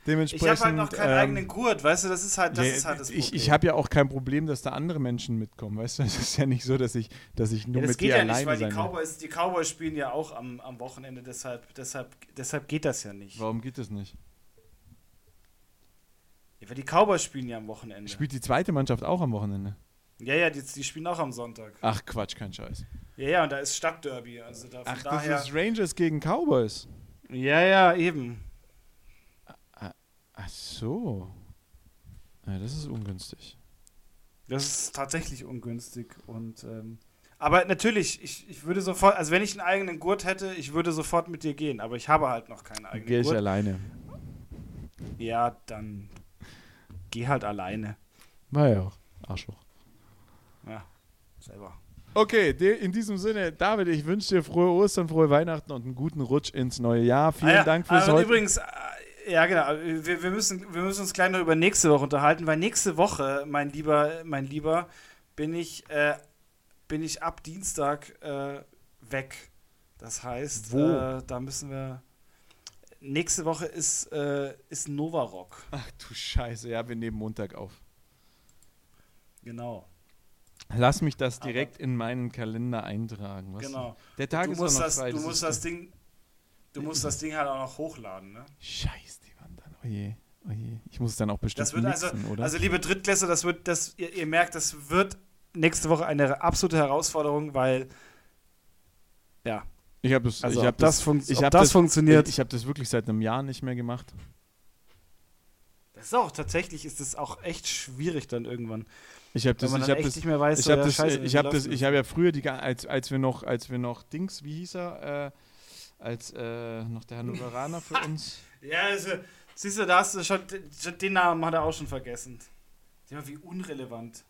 [SPEAKER 2] Dementsprechend,
[SPEAKER 1] ich hab halt noch keinen
[SPEAKER 2] ähm,
[SPEAKER 1] eigenen Gurt, weißt du, das ist halt das,
[SPEAKER 2] ja,
[SPEAKER 1] ist halt das
[SPEAKER 2] ich
[SPEAKER 1] Problem.
[SPEAKER 2] ich habe ja auch kein Problem, dass da andere Menschen mitkommen, weißt du? *laughs* Es ist ja nicht so, dass ich, dass ich nur
[SPEAKER 1] Ja, das
[SPEAKER 2] mit
[SPEAKER 1] geht
[SPEAKER 2] dir
[SPEAKER 1] ja
[SPEAKER 2] alleine
[SPEAKER 1] nicht, weil die
[SPEAKER 2] sein.
[SPEAKER 1] Cowboys, die Cowboys spielen ja auch am, am Wochenende, deshalb, deshalb, deshalb geht das ja nicht.
[SPEAKER 2] Warum geht das nicht?
[SPEAKER 1] Weil die Cowboys spielen ja am Wochenende.
[SPEAKER 2] Spielt die zweite Mannschaft auch am Wochenende?
[SPEAKER 1] ja, ja, die, die spielen auch am Sonntag.
[SPEAKER 2] Ach Quatsch, kein Scheiß.
[SPEAKER 1] Ja, ja, und da ist Stadtderby. Also da,
[SPEAKER 2] Ach,
[SPEAKER 1] daher.
[SPEAKER 2] das ist Rangers gegen Cowboys.
[SPEAKER 1] ja, ja, eben.
[SPEAKER 2] Ach so. Ja, das ist ungünstig.
[SPEAKER 1] Das ist tatsächlich ungünstig. Und ähm, Aber natürlich, ich, ich würde sofort, also wenn ich einen eigenen Gurt hätte, ich würde sofort mit dir gehen, aber ich habe halt noch keinen eigenen
[SPEAKER 2] Gehe ich
[SPEAKER 1] Gurt.
[SPEAKER 2] alleine.
[SPEAKER 1] Ja, dann geh halt alleine.
[SPEAKER 2] War ja auch. Arschloch.
[SPEAKER 1] Ja, selber.
[SPEAKER 2] Okay, in diesem Sinne, David, ich wünsche dir frohe Ostern, frohe Weihnachten und einen guten Rutsch ins neue Jahr. Vielen
[SPEAKER 1] Ah ja,
[SPEAKER 2] Dank fürs
[SPEAKER 1] aber
[SPEAKER 2] heute.
[SPEAKER 1] Übrigens, äh, ja genau, wir, wir, müssen, wir müssen uns gleich noch über nächste Woche unterhalten, weil nächste Woche, mein Lieber, mein Lieber, bin ich, äh, bin ich ab Dienstag äh, weg. Das heißt,
[SPEAKER 2] Wo?
[SPEAKER 1] Äh, da müssen wir. Nächste Woche ist, äh, ist Nova Rock.
[SPEAKER 2] Ach du Scheiße, ja, wir nehmen Montag auf.
[SPEAKER 1] Genau.
[SPEAKER 2] Lass mich das
[SPEAKER 1] Aber-
[SPEAKER 2] direkt in meinen Kalender eintragen. Was?
[SPEAKER 1] genau.
[SPEAKER 2] Der Tag
[SPEAKER 1] Du
[SPEAKER 2] ist
[SPEAKER 1] musst,
[SPEAKER 2] noch
[SPEAKER 1] das,
[SPEAKER 2] frei.
[SPEAKER 1] du musst das Ding. Du musst das Ding halt auch noch hochladen, ne?
[SPEAKER 2] Scheiß, die waren dann. Oje, oje. Ich muss es dann auch bestimmt
[SPEAKER 1] Das wird also,
[SPEAKER 2] mixen, oder?
[SPEAKER 1] also liebe Drittklässler, das wird, das, ihr, ihr merkt, das wird nächste Woche eine absolute Herausforderung, weil ja,
[SPEAKER 2] ich habe das,
[SPEAKER 1] also
[SPEAKER 2] ich hab
[SPEAKER 1] das,
[SPEAKER 2] das,
[SPEAKER 1] funkt,
[SPEAKER 2] ich hab
[SPEAKER 1] das
[SPEAKER 2] das-
[SPEAKER 1] funktioniert.
[SPEAKER 2] ich habe das wirklich seit einem Jahr nicht mehr gemacht.
[SPEAKER 1] das ist auch tatsächlich ist es auch echt schwierig dann irgendwann,
[SPEAKER 2] Ich habe das, ich habe das,
[SPEAKER 1] nicht mehr weiß.
[SPEAKER 2] ich
[SPEAKER 1] so,
[SPEAKER 2] habe
[SPEAKER 1] ja,
[SPEAKER 2] das,
[SPEAKER 1] scheiße,
[SPEAKER 2] ich habe das, ich habe ja früher die, als, als wir noch, als wir noch Dings, wie hieß er, äh, als äh, noch der Hannoveraner für uns. *laughs*
[SPEAKER 1] Ja, also, siehst du, da hast du schon, schon den Namen hat er auch schon vergessen. Sieh mal, wie unrelevant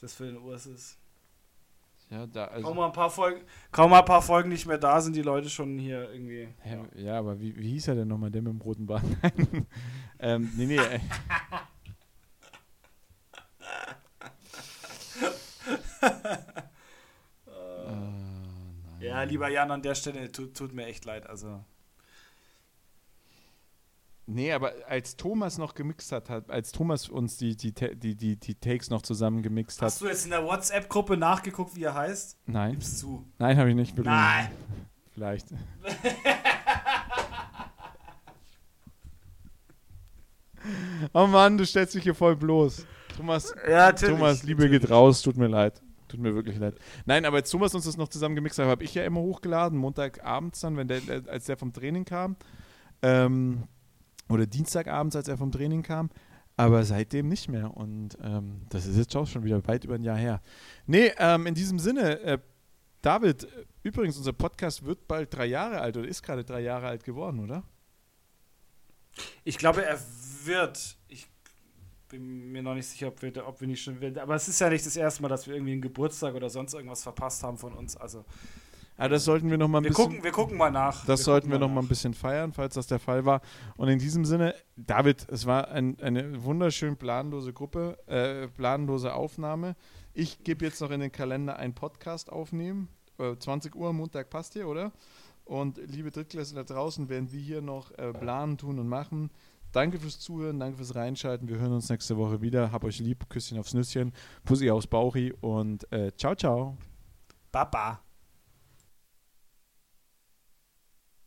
[SPEAKER 1] das für den Urs ist.
[SPEAKER 2] Ja, da,
[SPEAKER 1] Kaum
[SPEAKER 2] also,
[SPEAKER 1] mal ein paar Folgen, kaum mal ein paar Folgen nicht mehr da sind die Leute schon hier irgendwie.
[SPEAKER 2] ja, ja, aber wie, wie hieß er denn nochmal, der mit dem roten Bart? Nein. *laughs* ähm, nee, nee. Äh, *laughs* äh, nein.
[SPEAKER 1] Ja, lieber Jan, an der Stelle tut, tut mir echt leid. Also,
[SPEAKER 2] Nee, aber als Thomas noch gemixt hat, hat als Thomas uns die, die, die, die, die Takes noch zusammen gemixt hat.
[SPEAKER 1] hast du jetzt in der WhatsApp-Gruppe nachgeguckt, wie er heißt?
[SPEAKER 2] Nein,
[SPEAKER 1] Gib's zu.
[SPEAKER 2] nein, habe ich nicht. Wirklich.
[SPEAKER 1] Nein.
[SPEAKER 2] Vielleicht. *laughs* oh Mann, du stellst dich hier voll bloß. Thomas,
[SPEAKER 1] Ja.
[SPEAKER 2] Thomas, Liebe
[SPEAKER 1] natürlich.
[SPEAKER 2] geht raus, tut mir leid. Tut mir wirklich leid. Nein, aber als Thomas uns das noch zusammen gemixt hat, habe ich ja immer hochgeladen, Montagabends dann, wenn der, der, als der vom Training kam. Ähm, oder Dienstagabends, als er vom Training kam. Aber seitdem nicht mehr. Und ähm, das ist jetzt schon wieder weit über ein Jahr her. Nee, ähm, in diesem Sinne, äh, David, übrigens, unser Podcast wird bald drei Jahre alt oder ist gerade drei Jahre alt geworden, oder?
[SPEAKER 1] Ich glaube, er wird. Ich bin mir noch nicht sicher, ob wir, ob wir nicht schon. Aber es ist ja nicht das erste Mal, dass wir irgendwie einen Geburtstag oder sonst irgendwas verpasst haben von uns. Also,
[SPEAKER 2] Ah, das sollten wir noch mal ein
[SPEAKER 1] wir
[SPEAKER 2] bisschen.
[SPEAKER 1] gucken, wir gucken mal nach.
[SPEAKER 2] Das sollten wir noch mal ein bisschen feiern, falls das der Fall war. Und in diesem Sinne, David, es war ein, eine wunderschön planlose Gruppe, äh, planlose Aufnahme. Ich gebe jetzt noch in den Kalender einen Podcast aufnehmen. Äh, 20 Uhr, Montag passt hier, oder? Und liebe Drittklässler da draußen, werden wir hier noch äh, planen, tun und machen. Danke fürs Zuhören, danke fürs Reinschalten. Wir hören uns nächste Woche wieder. Hab euch lieb, Küsschen aufs Nüsschen, Pussy aus Bauchi und äh, ciao, ciao.
[SPEAKER 1] Baba.